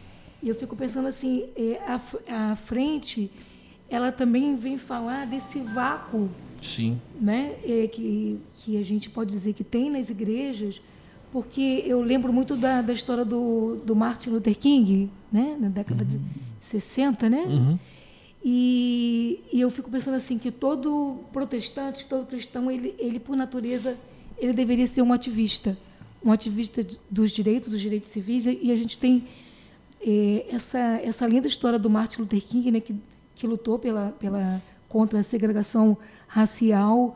e eu fico pensando assim, é, a, a frente, ela também vem falar desse vácuo Sim. Né? É, que, que a gente pode dizer que tem nas igrejas, porque eu lembro muito da, da história do, do Martin Luther King, né? na década uhum. de 60, né? Uhum. E, e eu fico pensando assim que todo protestante, todo cristão, ele, ele por natureza, ele deveria ser um ativista, um ativista dos direitos, dos direitos civis. E a gente tem é, essa essa linda história do Martin Luther King, né, que, que lutou pela, pela contra a segregação racial,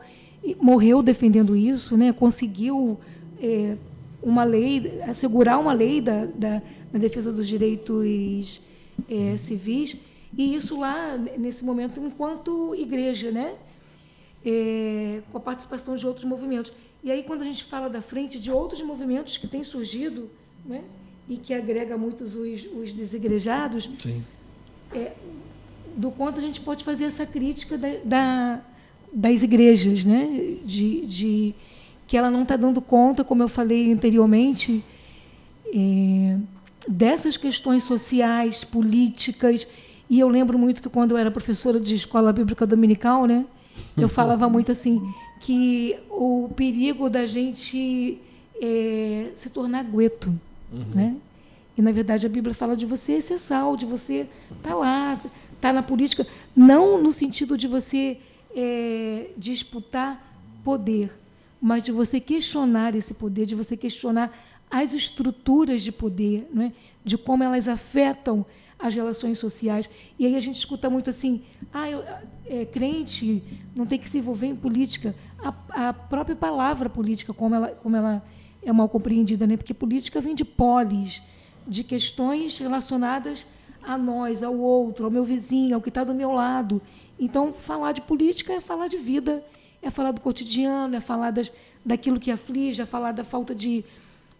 morreu defendendo isso, né? conseguiu é, uma lei, assegurar uma lei da, da, da defesa dos direitos é, civis, e isso lá, nesse momento, enquanto igreja, né? É, com a participação de outros movimentos. E aí, quando a gente fala da frente de outros movimentos que têm surgido, né? e que agrega muitos os, os desigrejados, é, do quanto a gente pode fazer essa crítica da, da das igrejas, né? de, de que ela não está dando conta, como eu falei anteriormente, é, dessas questões sociais, políticas. E eu lembro muito que quando eu era professora de escola bíblica dominical, né, eu [laughs] falava muito assim que o perigo da gente é, se tornar gueto, uhum. né? E na verdade a Bíblia fala de você ser sal, de você estar tá lá, estar tá na política, não no sentido de você é, disputar poder, mas de você questionar esse poder, de você questionar as estruturas de poder, é? de como elas afetam as relações sociais. E aí a gente escuta muito assim, ah, eu, é, crente não tem que se envolver em política. A, a, própria palavra política, como ela, como ela é mal compreendida, né? porque política vem de polis, de questões relacionadas a nós, ao outro, ao meu vizinho, ao que está do meu lado. Então, falar de política é falar de vida, é falar do cotidiano, é falar das, daquilo que aflige, é falar da falta de,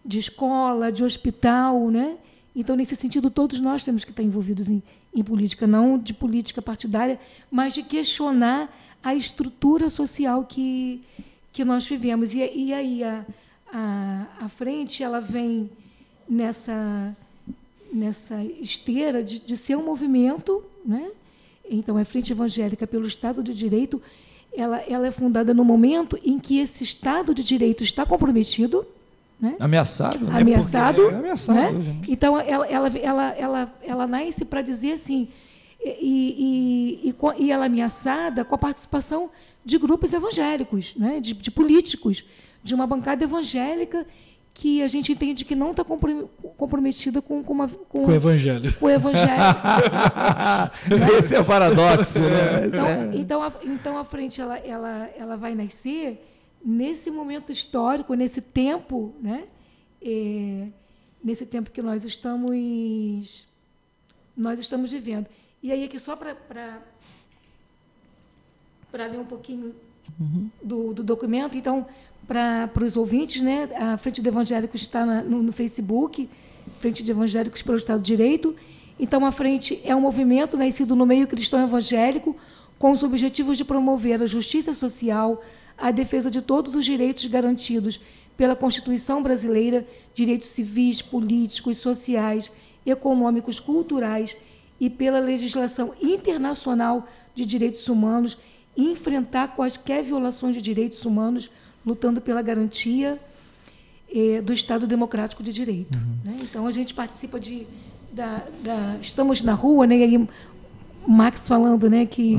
de escola, de hospital, né? Então, nesse sentido, todos nós temos que estar envolvidos em, em política, não de política partidária, mas de questionar a estrutura social que, que nós vivemos. E, e aí a, a, a frente ela vem nessa, nessa esteira de, de ser um movimento, né? então é Frente Evangélica pelo Estado de Direito, ela, ela é fundada no momento em que esse Estado de Direito está comprometido, né? Ameaçado? Né? Ameaçado. É ameaçado né? né? Então, ela, ela, ela, ela, ela nasce para dizer assim, e, e, e, e, ela é ameaçada com a participação de grupos evangélicos, né? de, de políticos, de uma bancada evangélica que a gente entende que não está comprometida com, com, uma, com, com o evangelho. Com o evangelho. [laughs] Esse é o paradoxo. Né? Então, é. então, a, então a frente ela, ela, ela vai nascer nesse momento histórico, nesse tempo, né? É, nesse tempo que nós estamos nós estamos vivendo. E aí aqui só para para ler um pouquinho uhum. do, do documento, então para os ouvintes, né? A Frente de Evangélicos está na, no, no, Facebook, Frente de Evangélicos pelo Estado de Direito. Então, a Frente é um movimento nascido no meio cristão evangélico com os objetivos de promover a justiça social, a defesa de todos os direitos garantidos pela Constituição brasileira, direitos civis, políticos, sociais, econômicos, culturais e pela legislação internacional de direitos humanos, e enfrentar quaisquer violações de direitos humanos lutando pela garantia eh, do Estado democrático de direito. Uhum. Né? Então a gente participa de da, da, estamos na rua, né? E aí Max falando, né, que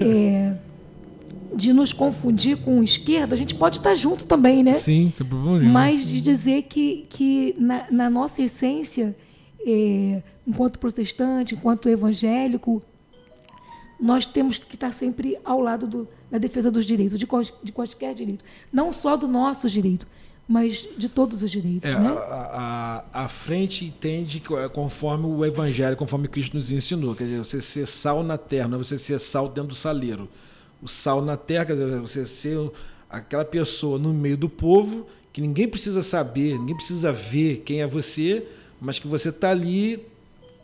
é, [laughs] de nos confundir com esquerda, a gente pode estar junto também, né? Sim, sem problema Mas de dizer que, que na, na nossa essência, é, enquanto protestante, enquanto evangélico, nós temos que estar sempre ao lado do, da defesa dos direitos, de, de qualquer direito. Não só do nosso direito, mas de todos os direitos. É, né? a, a, a, frente entende é conforme o Evangelho, conforme Cristo nos ensinou. Quer dizer, você ser sal na terra, não é você ser sal dentro do saleiro. O sal na terra, quer dizer, você ser aquela pessoa no meio do povo que ninguém precisa saber, ninguém precisa ver quem é você, mas que você está ali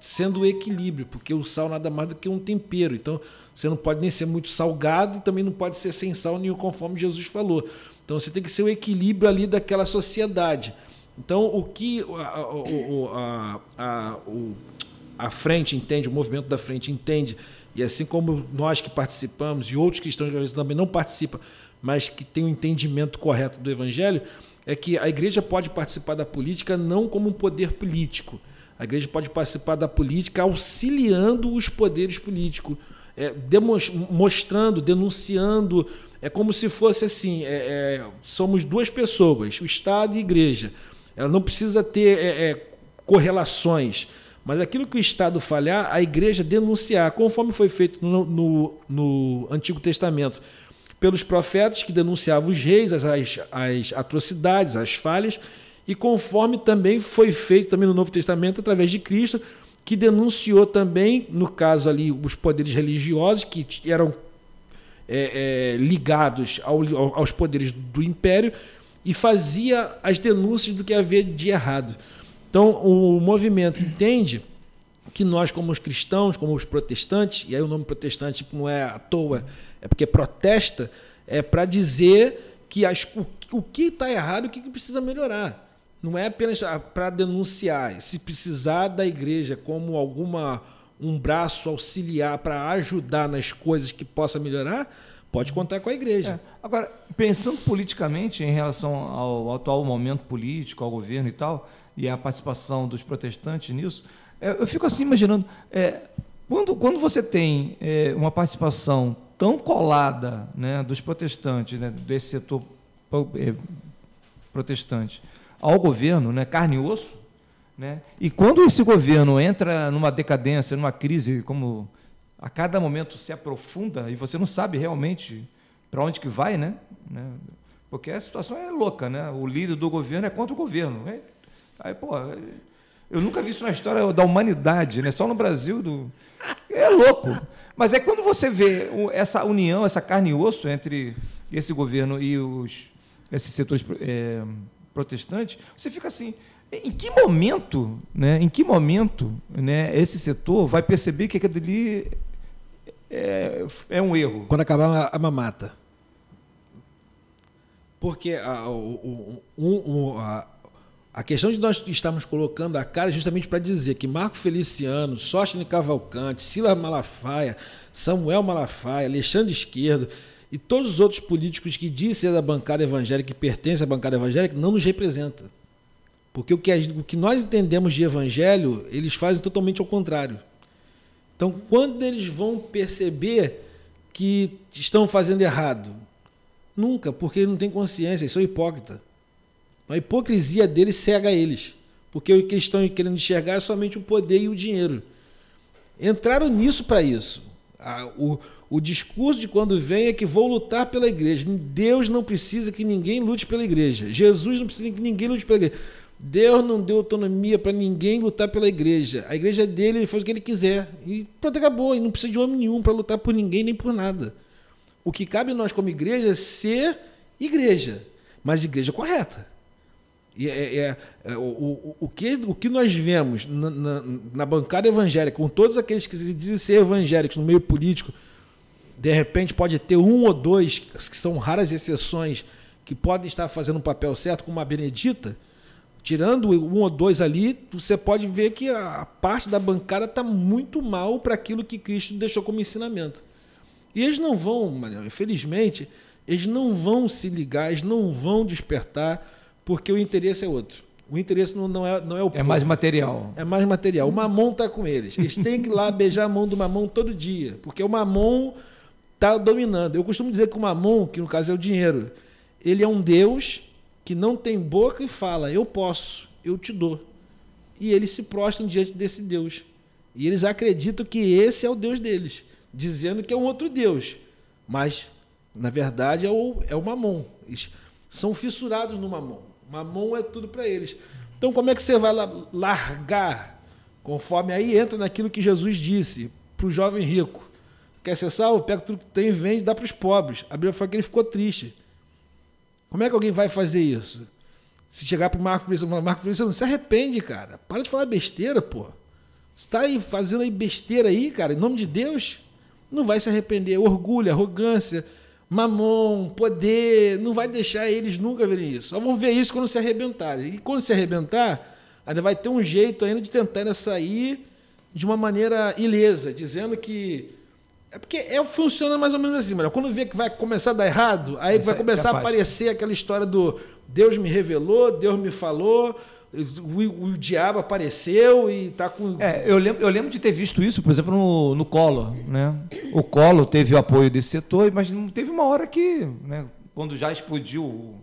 sendo o equilíbrio, porque o sal nada mais do que um tempero. Então, você não pode nem ser muito salgado e também não pode ser sem sal nenhum, conforme Jesus falou. Então, você tem que ser o equilíbrio ali daquela sociedade. Então, o que a, a, a, a frente entende, o movimento da frente entende, e assim como nós que participamos e outros cristãos também não participam, mas que têm o um entendimento correto do evangelho, é que a igreja pode participar da política não como um poder político, a igreja pode participar da política auxiliando os poderes políticos, é, mostrando, denunciando. É como se fosse assim: é, é, somos duas pessoas, o Estado e a igreja. Ela não precisa ter é, é, correlações. Mas aquilo que o Estado falhar, a igreja denunciar, conforme foi feito no, no, no Antigo Testamento pelos profetas que denunciavam os reis, as, as, as atrocidades, as falhas, e conforme também foi feito também no Novo Testamento através de Cristo, que denunciou também, no caso ali, os poderes religiosos que eram é, é, ligados ao, aos poderes do império e fazia as denúncias do que havia de errado. Então, o movimento entende que nós, como os cristãos, como os protestantes, e aí o nome protestante não é à toa, é porque protesta, é para dizer que as, o, o que está errado o que precisa melhorar. Não é apenas para denunciar. Se precisar da igreja como alguma um braço auxiliar para ajudar nas coisas que possa melhorar, pode contar com a igreja. É. Agora, pensando politicamente em relação ao atual momento político, ao governo e tal, e a participação dos protestantes nisso, é, eu fico assim imaginando, é, quando, quando você tem é, uma participação tão colada né, dos protestantes, né, desse setor é, protestante, ao governo, né, carne e osso, né? E quando esse governo entra numa decadência, numa crise, como a cada momento se aprofunda e você não sabe realmente para onde que vai, né? né? Porque a situação é louca, né? O líder do governo é contra o governo. Aí, pô, eu nunca vi isso na história da humanidade, né? Só no Brasil do é louco. Mas é quando você vê essa união, essa carne e osso entre esse governo e os esses setores é, protestante, você fica assim, Em que momento, né, em que momento né, esse setor vai perceber que aquilo ali é, é um erro? Quando acabar a mamata. Porque a, o, o, a, a questão de nós estarmos colocando a cara é justamente para dizer que Marco Feliciano, Sóstene Cavalcante, Silas Malafaia, Samuel Malafaia, Alexandre Esquerdo e todos os outros políticos que dizem ser da bancada evangélica, que pertencem à bancada evangélica, não nos representa. Porque o que, o que nós entendemos de evangelho, eles fazem totalmente ao contrário. Então, quando eles vão perceber que estão fazendo errado? Nunca, porque eles não têm consciência, eles são hipócritas. A hipocrisia deles cega eles, porque o que eles estão querendo enxergar é somente o poder e o dinheiro. Entraram nisso para isso. O, o discurso de quando vem é que vou lutar pela igreja. Deus não precisa que ninguém lute pela igreja. Jesus não precisa que ninguém lute pela igreja. Deus não deu autonomia para ninguém lutar pela igreja. A igreja é dele, ele faz o que ele quiser. E pronto, acabou. E não precisa de homem nenhum para lutar por ninguém nem por nada. O que cabe a nós como igreja é ser igreja, mas igreja correta. E é, é, é o, o, o, que, o que nós vemos na, na, na, bancada evangélica, com todos aqueles que dizem ser evangélicos no meio político, de repente pode ter um ou dois, que são raras exceções, que podem estar fazendo um papel certo, como a Benedita, tirando um ou dois ali, você pode ver que a parte da bancada está muito mal para aquilo que Cristo deixou como ensinamento. E eles não vão, infelizmente, eles não vão se ligar, eles não vão despertar porque o interesse é outro. O interesse não, não, é, não é o É mais material. É mais material. O mamão está com eles. Eles têm que ir lá beijar a mão do mamão todo dia, porque o mamão está dominando. Eu costumo dizer que o mamão, que no caso é o dinheiro, ele é um Deus que não tem boca e fala: Eu posso, eu te dou. E eles se prostram diante desse Deus. E eles acreditam que esse é o Deus deles, dizendo que é um outro Deus. Mas, na verdade, é o, é o mamão. Eles são fissurados no mamão. Mamão é tudo para eles. Então, como é que você vai largar? Conforme aí entra naquilo que Jesus disse para o jovem rico: quer ser salvo? Pega tudo que tem e vende dá para os pobres. A Bíblia fala que ele ficou triste. Como é que alguém vai fazer isso? Se chegar para o Marco Feliciano e falar: Marco Feliciano, se arrepende, cara. Para de falar besteira, pô. Você está aí fazendo aí besteira aí, cara, em nome de Deus. Não vai se arrepender. Orgulho, arrogância mamon, poder, não vai deixar eles nunca verem isso. Só vão ver isso quando se arrebentarem. E quando se arrebentar, ainda vai ter um jeito ainda de tentar sair de uma maneira ilesa, dizendo que é porque é, funciona mais ou menos assim, mano. Quando vê que vai começar a dar errado, aí vai começar a aparecer aquela história do Deus me revelou, Deus me falou, o, o, diabo apareceu e está com. É, eu lembro, eu lembro de ter visto isso, por exemplo, no, no Collor. Né? O Collor teve o apoio desse setor, mas não teve uma hora que, né, quando já explodiu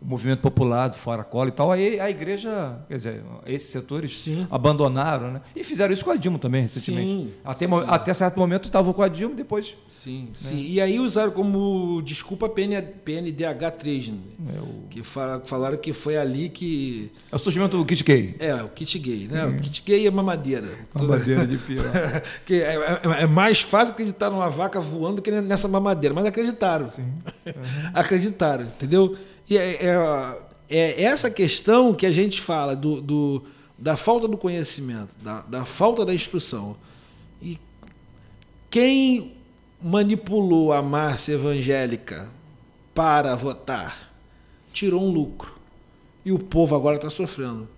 o movimento popular do Fora Cola e tal, aí a igreja, quer dizer, esses setores sim. abandonaram, né? E fizeram isso com a Dilma também, recentemente. Sim, até, sim. até certo momento estavam com a Dilma, depois... Sim, né? sim. E aí usaram como desculpa PN, PNDH3, né? É o... que fala, falaram que foi ali que... É o surgimento do kit gay. É, o kit gay, né? Uhum. O kit gay é mamadeira. Mamadeira de pior. [laughs] que é, é, é, mais fácil acreditar numa vaca voando que nessa mamadeira, mas acreditaram. Sim. [laughs] Acreditaram, entendeu? E é, é, é, essa questão que a gente fala do, do da falta do conhecimento, da, da falta da instrução. E quem manipulou a massa evangélica para votar tirou um lucro. E o povo agora está sofrendo.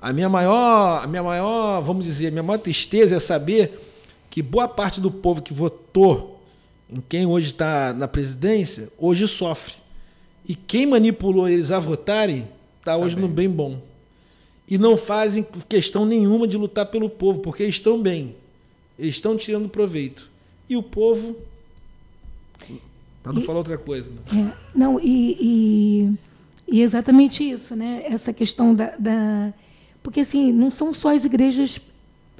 A minha maior, a minha maior, vamos dizer, a minha maior tristeza é saber que boa parte do povo que votou em quem hoje está na presidência, hoje sofre. E quem manipulou eles a votarem está hoje tá no bem bom. E não fazem questão nenhuma de lutar pelo povo, porque eles estão bem. Eles estão tirando proveito. E o povo. Para não e, falar outra coisa. Né? É, não, e, e, e, exatamente isso, né? Essa questão da, da. Porque, assim, não são só as igrejas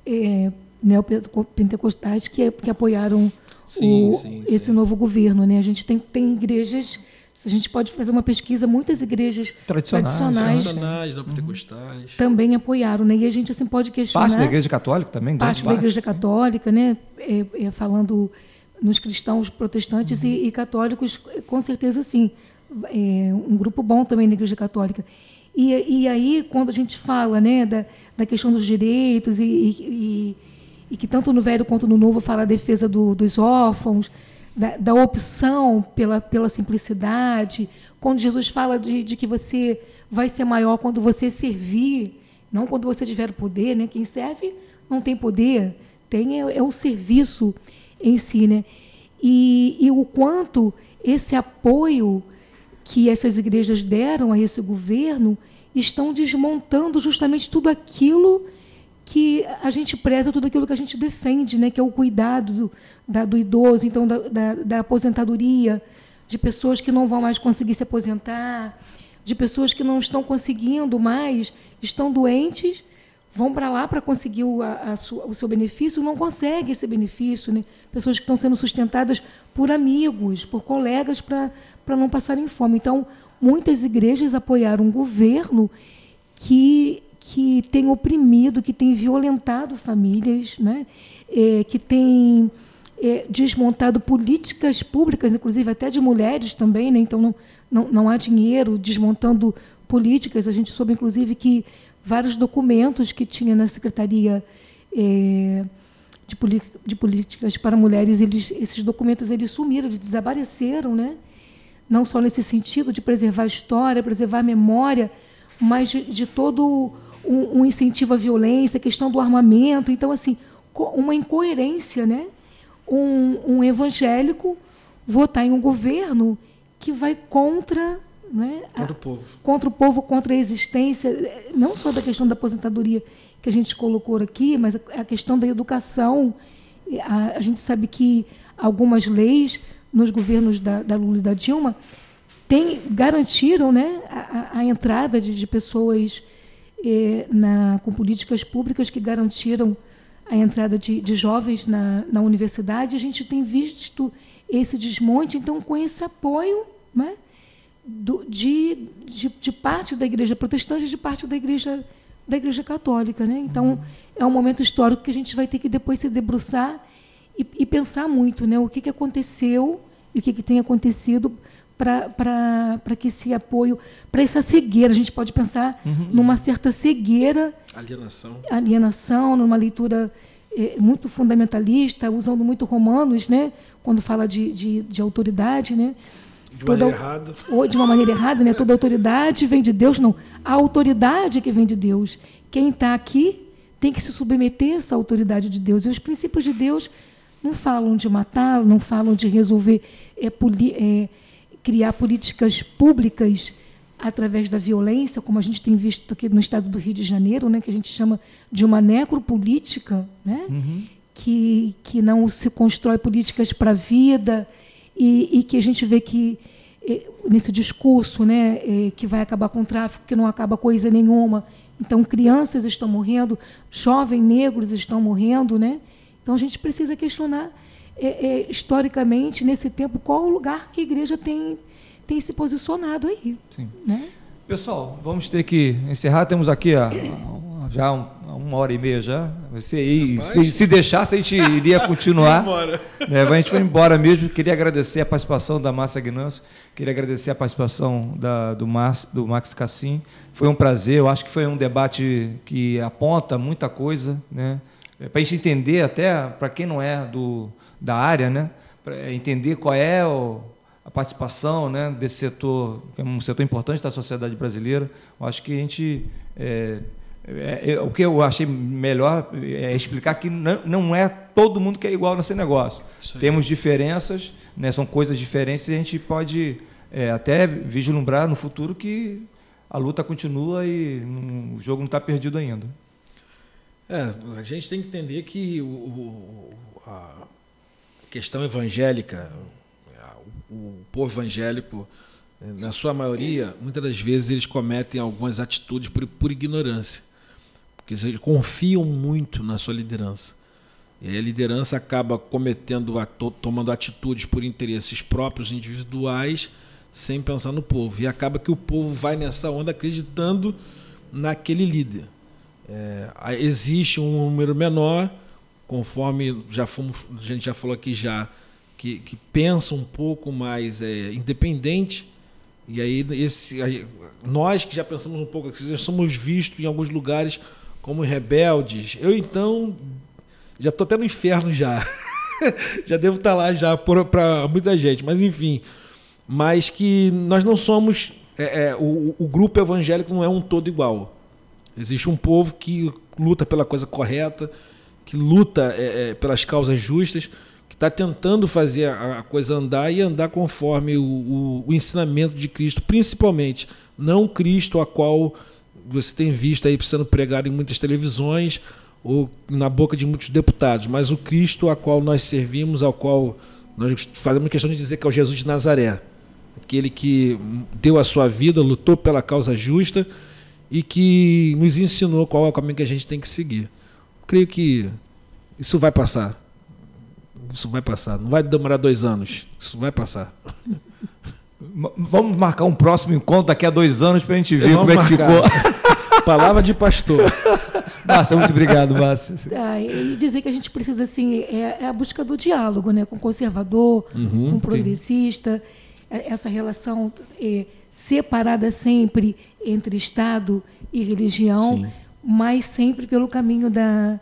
é, neopentecostais que, que apoiaram sim, o, sim, esse sim. novo governo, né? A gente tem, tem igrejas a gente pode fazer uma pesquisa, muitas igrejas tradicionais, tradicionais, tradicionais pentecostais. também apoiaram, né? E a gente assim pode questionar. Parte da Igreja Católica também. Parte da Igreja Católica, né? É, é, falando nos cristãos protestantes uhum. e, e, católicos, com certeza sim. É um grupo bom também na Igreja Católica. E, e aí, quando a gente fala né, da, da questão dos direitos, e, e, e, que tanto no Velho quanto no Novo fala a defesa do, dos órfãos, da, da, opção pela, pela simplicidade, quando Jesus fala de, de que você vai ser maior quando você servir, não quando você tiver poder, né? Quem serve não tem poder, tem é, é o serviço em si, né? E, e o quanto esse apoio que essas igrejas deram a esse governo estão desmontando justamente tudo aquilo que a gente preza, tudo aquilo que a gente defende, né? que é o cuidado do, da, do idoso, então da, da, da, aposentadoria, de pessoas que não vão mais conseguir se aposentar, de pessoas que não estão conseguindo mais, estão doentes, vão para lá para conseguir o, a, a sua, o seu benefício, não conseguem esse benefício. Né? Pessoas que estão sendo sustentadas por amigos, por colegas, para não passarem fome. Então, muitas igrejas apoiaram um governo que, que tem oprimido, que tem violentado famílias, né? É, que tem é, desmontado políticas públicas, inclusive até de mulheres também, né? então não, não, não há dinheiro desmontando políticas. A gente soube, inclusive, que vários documentos que tinha na Secretaria é, de, de, Políticas para Mulheres, eles, esses documentos eles sumiram, eles desapareceram, né? não só nesse sentido de preservar a história, preservar a memória, mas de, de todo um, um, incentivo à violência, a questão do armamento. Então, assim, uma incoerência, né? Um, um evangélico votar em um governo que vai contra né, contra o povo. Contra o povo, contra a existência, não só da questão da aposentadoria que a gente colocou aqui, mas a questão da educação. A, a gente sabe que algumas leis nos governos da, da Lula e da Dilma tem, garantiram né, a, a entrada de, de pessoas na, com políticas públicas que garantiram a entrada de, de jovens na, na universidade. A gente tem visto esse desmonte, então, com esse apoio né, do, de, de, de, parte da igreja protestante e de parte da igreja, da igreja católica. Né? Então, é um momento histórico que a gente vai ter que depois se debruçar e, e pensar muito né, o que, que aconteceu e o que, que tem acontecido para que esse apoio, para essa cegueira, a gente pode pensar uhum. numa certa cegueira. Alienação. Alienação, numa leitura é, muito fundamentalista, usando muito Romanos, né, quando fala de, de, de autoridade. Né? De Toda, maneira errada. [laughs] Ou de uma maneira errada, né? Toda autoridade vem de Deus, não. A autoridade que vem de Deus. Quem está aqui tem que se submeter a essa autoridade de Deus. E os princípios de Deus não falam de matar, não falam de resolver, é, poli, é, criar políticas públicas através da violência, como a gente tem visto aqui no estado do Rio de Janeiro, né, que a gente chama de uma necropolítica, né, uhum. que, que não se constrói políticas para a vida e, e, que a gente vê que é, nesse discurso né, é, que vai acabar com o tráfico, que não acaba coisa nenhuma. Então, crianças estão morrendo, jovens negros estão morrendo, né? Então a gente precisa questionar é, é, historicamente, nesse tempo, qual o lugar que a igreja tem, tem se posicionado aí. Sim. Né? Pessoal, vamos ter que encerrar. Temos aqui a, já um, uma hora e meia já. Você aí, se, se deixasse, a gente iria continuar. [laughs] né, a gente vai embora mesmo. Queria agradecer a participação da Márcia Gnanço, queria agradecer a participação da, do, Mar, do Max Cassim. Foi um prazer, eu acho que foi um debate que aponta muita coisa, né? É, para a gente entender até para quem não é do, da área, né, para entender qual é o, a participação né, desse setor, que é um setor importante da sociedade brasileira. Eu acho que a gente é, é, é, o que eu achei melhor é explicar que não, não é todo mundo que é igual nesse negócio. Temos diferenças, né, são coisas diferentes e a gente pode é, até vislumbrar no futuro que a luta continua e o jogo não está perdido ainda. É, a gente tem que entender que o, o, a questão evangélica, o, povo evangélico, na sua maioria, muitas das vezes eles cometem algumas atitudes por, por ignorância, porque eles confiam muito na sua liderança. E a liderança acaba cometendo, tomando atitudes por interesses próprios, individuais, sem pensar no povo. E acaba que o povo vai nessa onda acreditando naquele líder. É, existe um número menor, conforme já fomos, a gente já falou aqui já, que, que pensa um pouco mais é, independente E aí, esse, aí, nós que já pensamos um pouco assim, somos vistos em alguns lugares como rebeldes. Eu então já estou até no inferno já. [laughs] já devo estar tá lá já para muita gente, mas enfim. Mas que nós não somos. É, é, o, o grupo evangélico não é um todo igual. Existe um povo que luta pela coisa correta, que luta é, é, pelas causas justas, que está tentando fazer a, coisa andar e andar conforme o, o, o, ensinamento de Cristo, principalmente não Cristo a qual você tem visto aí sendo pregado em muitas televisões ou na boca de muitos deputados, mas o Cristo a qual nós servimos, ao qual nós fazemos questão de dizer que é o Jesus de Nazaré, aquele que deu a sua vida, lutou pela causa justa e que nos ensinou qual é o caminho que a gente tem que seguir creio que isso vai passar. Isso vai passar. Não vai demorar dois anos. Isso vai passar. Vamos marcar um próximo encontro daqui a dois anos para a gente ver como é que ficou. [laughs] Palavra de pastor. Márcia, muito obrigado, Márcia. Ah, e dizer que a gente precisa, assim, é, é a busca do diálogo, né? Com o conservador, uhum, com o progressista, sim. É, essa relação é, separada sempre entre Estado e religião. Sim mas sempre pelo caminho da,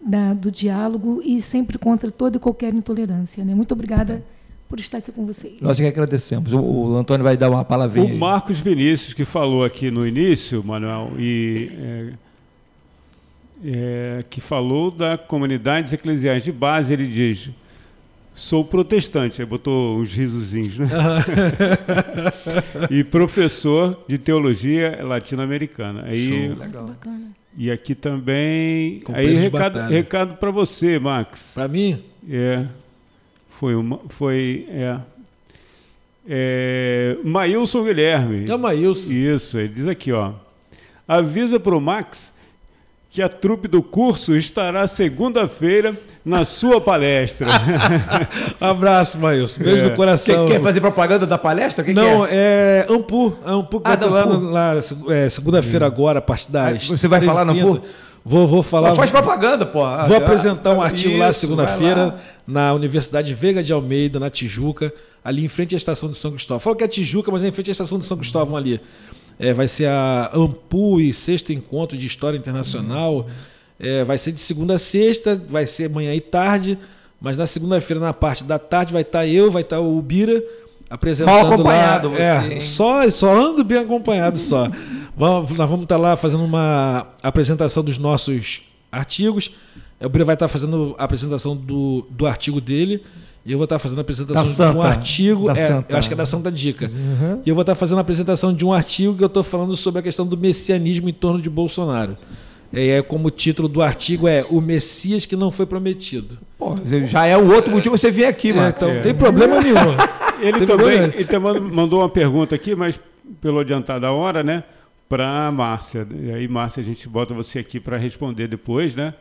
da, do diálogo e sempre contra toda e qualquer intolerância. Né? Muito obrigada por estar aqui com vocês. Nós que agradecemos. O, o Antônio vai dar uma palavrinha. O Marcos Vinícius, que falou aqui no início, Manuel, e é, é, que falou da comunidades eclesiais de base, ele diz: Sou protestante, aí botou uns risozinhos, né? [laughs] e professor de teologia latino-americana. Aí, Show. Legal. Bacana. E aqui também. aí recado, recado para você, Max. Para mim? É. Foi uma, foi é, é Maílson Guilherme. É Maílson. Isso, ele diz aqui, ó. Avisa para o Max que a trupe do curso estará segunda-feira na sua palestra. um [laughs] abraço, Maílson. Beijo é. no coração. Quer, quer, fazer propaganda da palestra? Que Não, que é? é Ampu. É Ampu que ah, vai lá, lá é, segunda-feira agora, a partir das. Você vai falar no Ampu? Vou, vou falar. Mas faz propaganda, pô. Vou apresentar um artigo Isso, lá segunda-feira na Universidade Veiga de Almeida, na Tijuca, ali em frente à estação de São Cristóvão. Fala que é Tijuca, mas é em frente à estação de São Cristóvão ali. É, vai ser a Ampu e sexto encontro de História Internacional. É, vai ser de segunda a sexta, vai ser manhã e tarde, mas na segunda-feira, na parte da tarde, vai estar eu, vai estar o Bira apresentando Mal acompanado lá. Você, é, só, só ando bem acompanhado só. [laughs] vamos, nós vamos estar lá fazendo uma apresentação dos nossos artigos. O Bira vai estar fazendo a apresentação do, do artigo dele. E eu vou estar fazendo a apresentação Santa, de um artigo. É, eu acho que é da Santa Dica. Uhum. E eu vou estar fazendo a apresentação de um artigo que eu estou falando sobre a questão do messianismo em torno de Bolsonaro. É, como o título do artigo é O Messias que não foi prometido. Pô, já é o outro motivo você vir aqui, mano. É, então, é. tem problema nenhum. [laughs] Ele também ele também mandou uma pergunta aqui, mas pelo adiantar da hora, né? Para Márcia. E aí, Márcia, a gente bota você aqui para responder depois, né?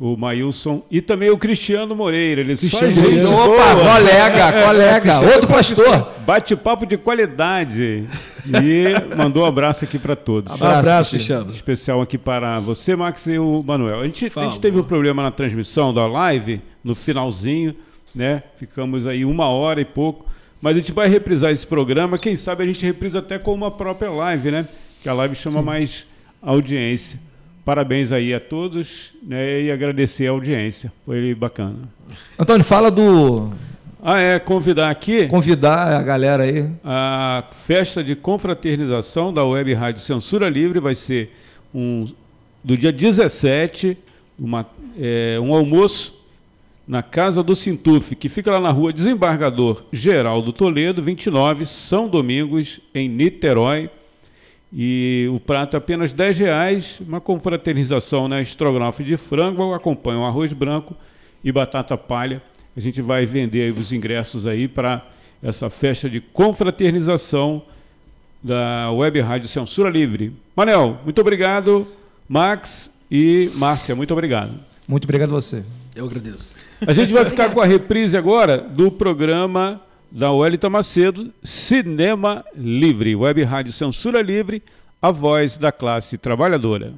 O Maílson e também o Cristiano Moreira. Ele Cristiano só gente Opa, boa. colega, [laughs] colega, outro pastor. Bate-papo de qualidade. E mandou um abraço aqui para todos. Abraço, abraço Cristiano. Especial aqui para você, Max e o Manuel. A gente, a gente teve um problema na transmissão da live, no finalzinho, né? Ficamos aí uma hora e pouco. Mas a gente vai reprisar esse programa. Quem sabe a gente reprisa até com uma própria live, né? Que a live chama Sim. mais audiência. Parabéns aí a todos né, e agradecer a audiência. Foi bacana. Antônio, fala do. Ah, é, convidar aqui. Convidar a galera aí. A festa de confraternização da Web Rádio Censura Livre vai ser um, do dia 17, uma, é, um almoço na Casa do Sintuf, que fica lá na rua Desembargador Geraldo Toledo, 29, São Domingos, em Niterói. E o prato é apenas 10 reais, uma confraternização, né? Estrogonofe de frango, acompanha o arroz branco e batata palha. A gente vai vender os ingressos aí para essa festa de confraternização da Web Rádio Censura Livre. Manel, muito obrigado. Max e Márcia, muito obrigado. Muito obrigado a você. Eu agradeço. A gente vai ficar com a reprise agora do programa da Wellington Macedo, Cinema Livre, Web Rádio Censura Livre, a voz da classe trabalhadora.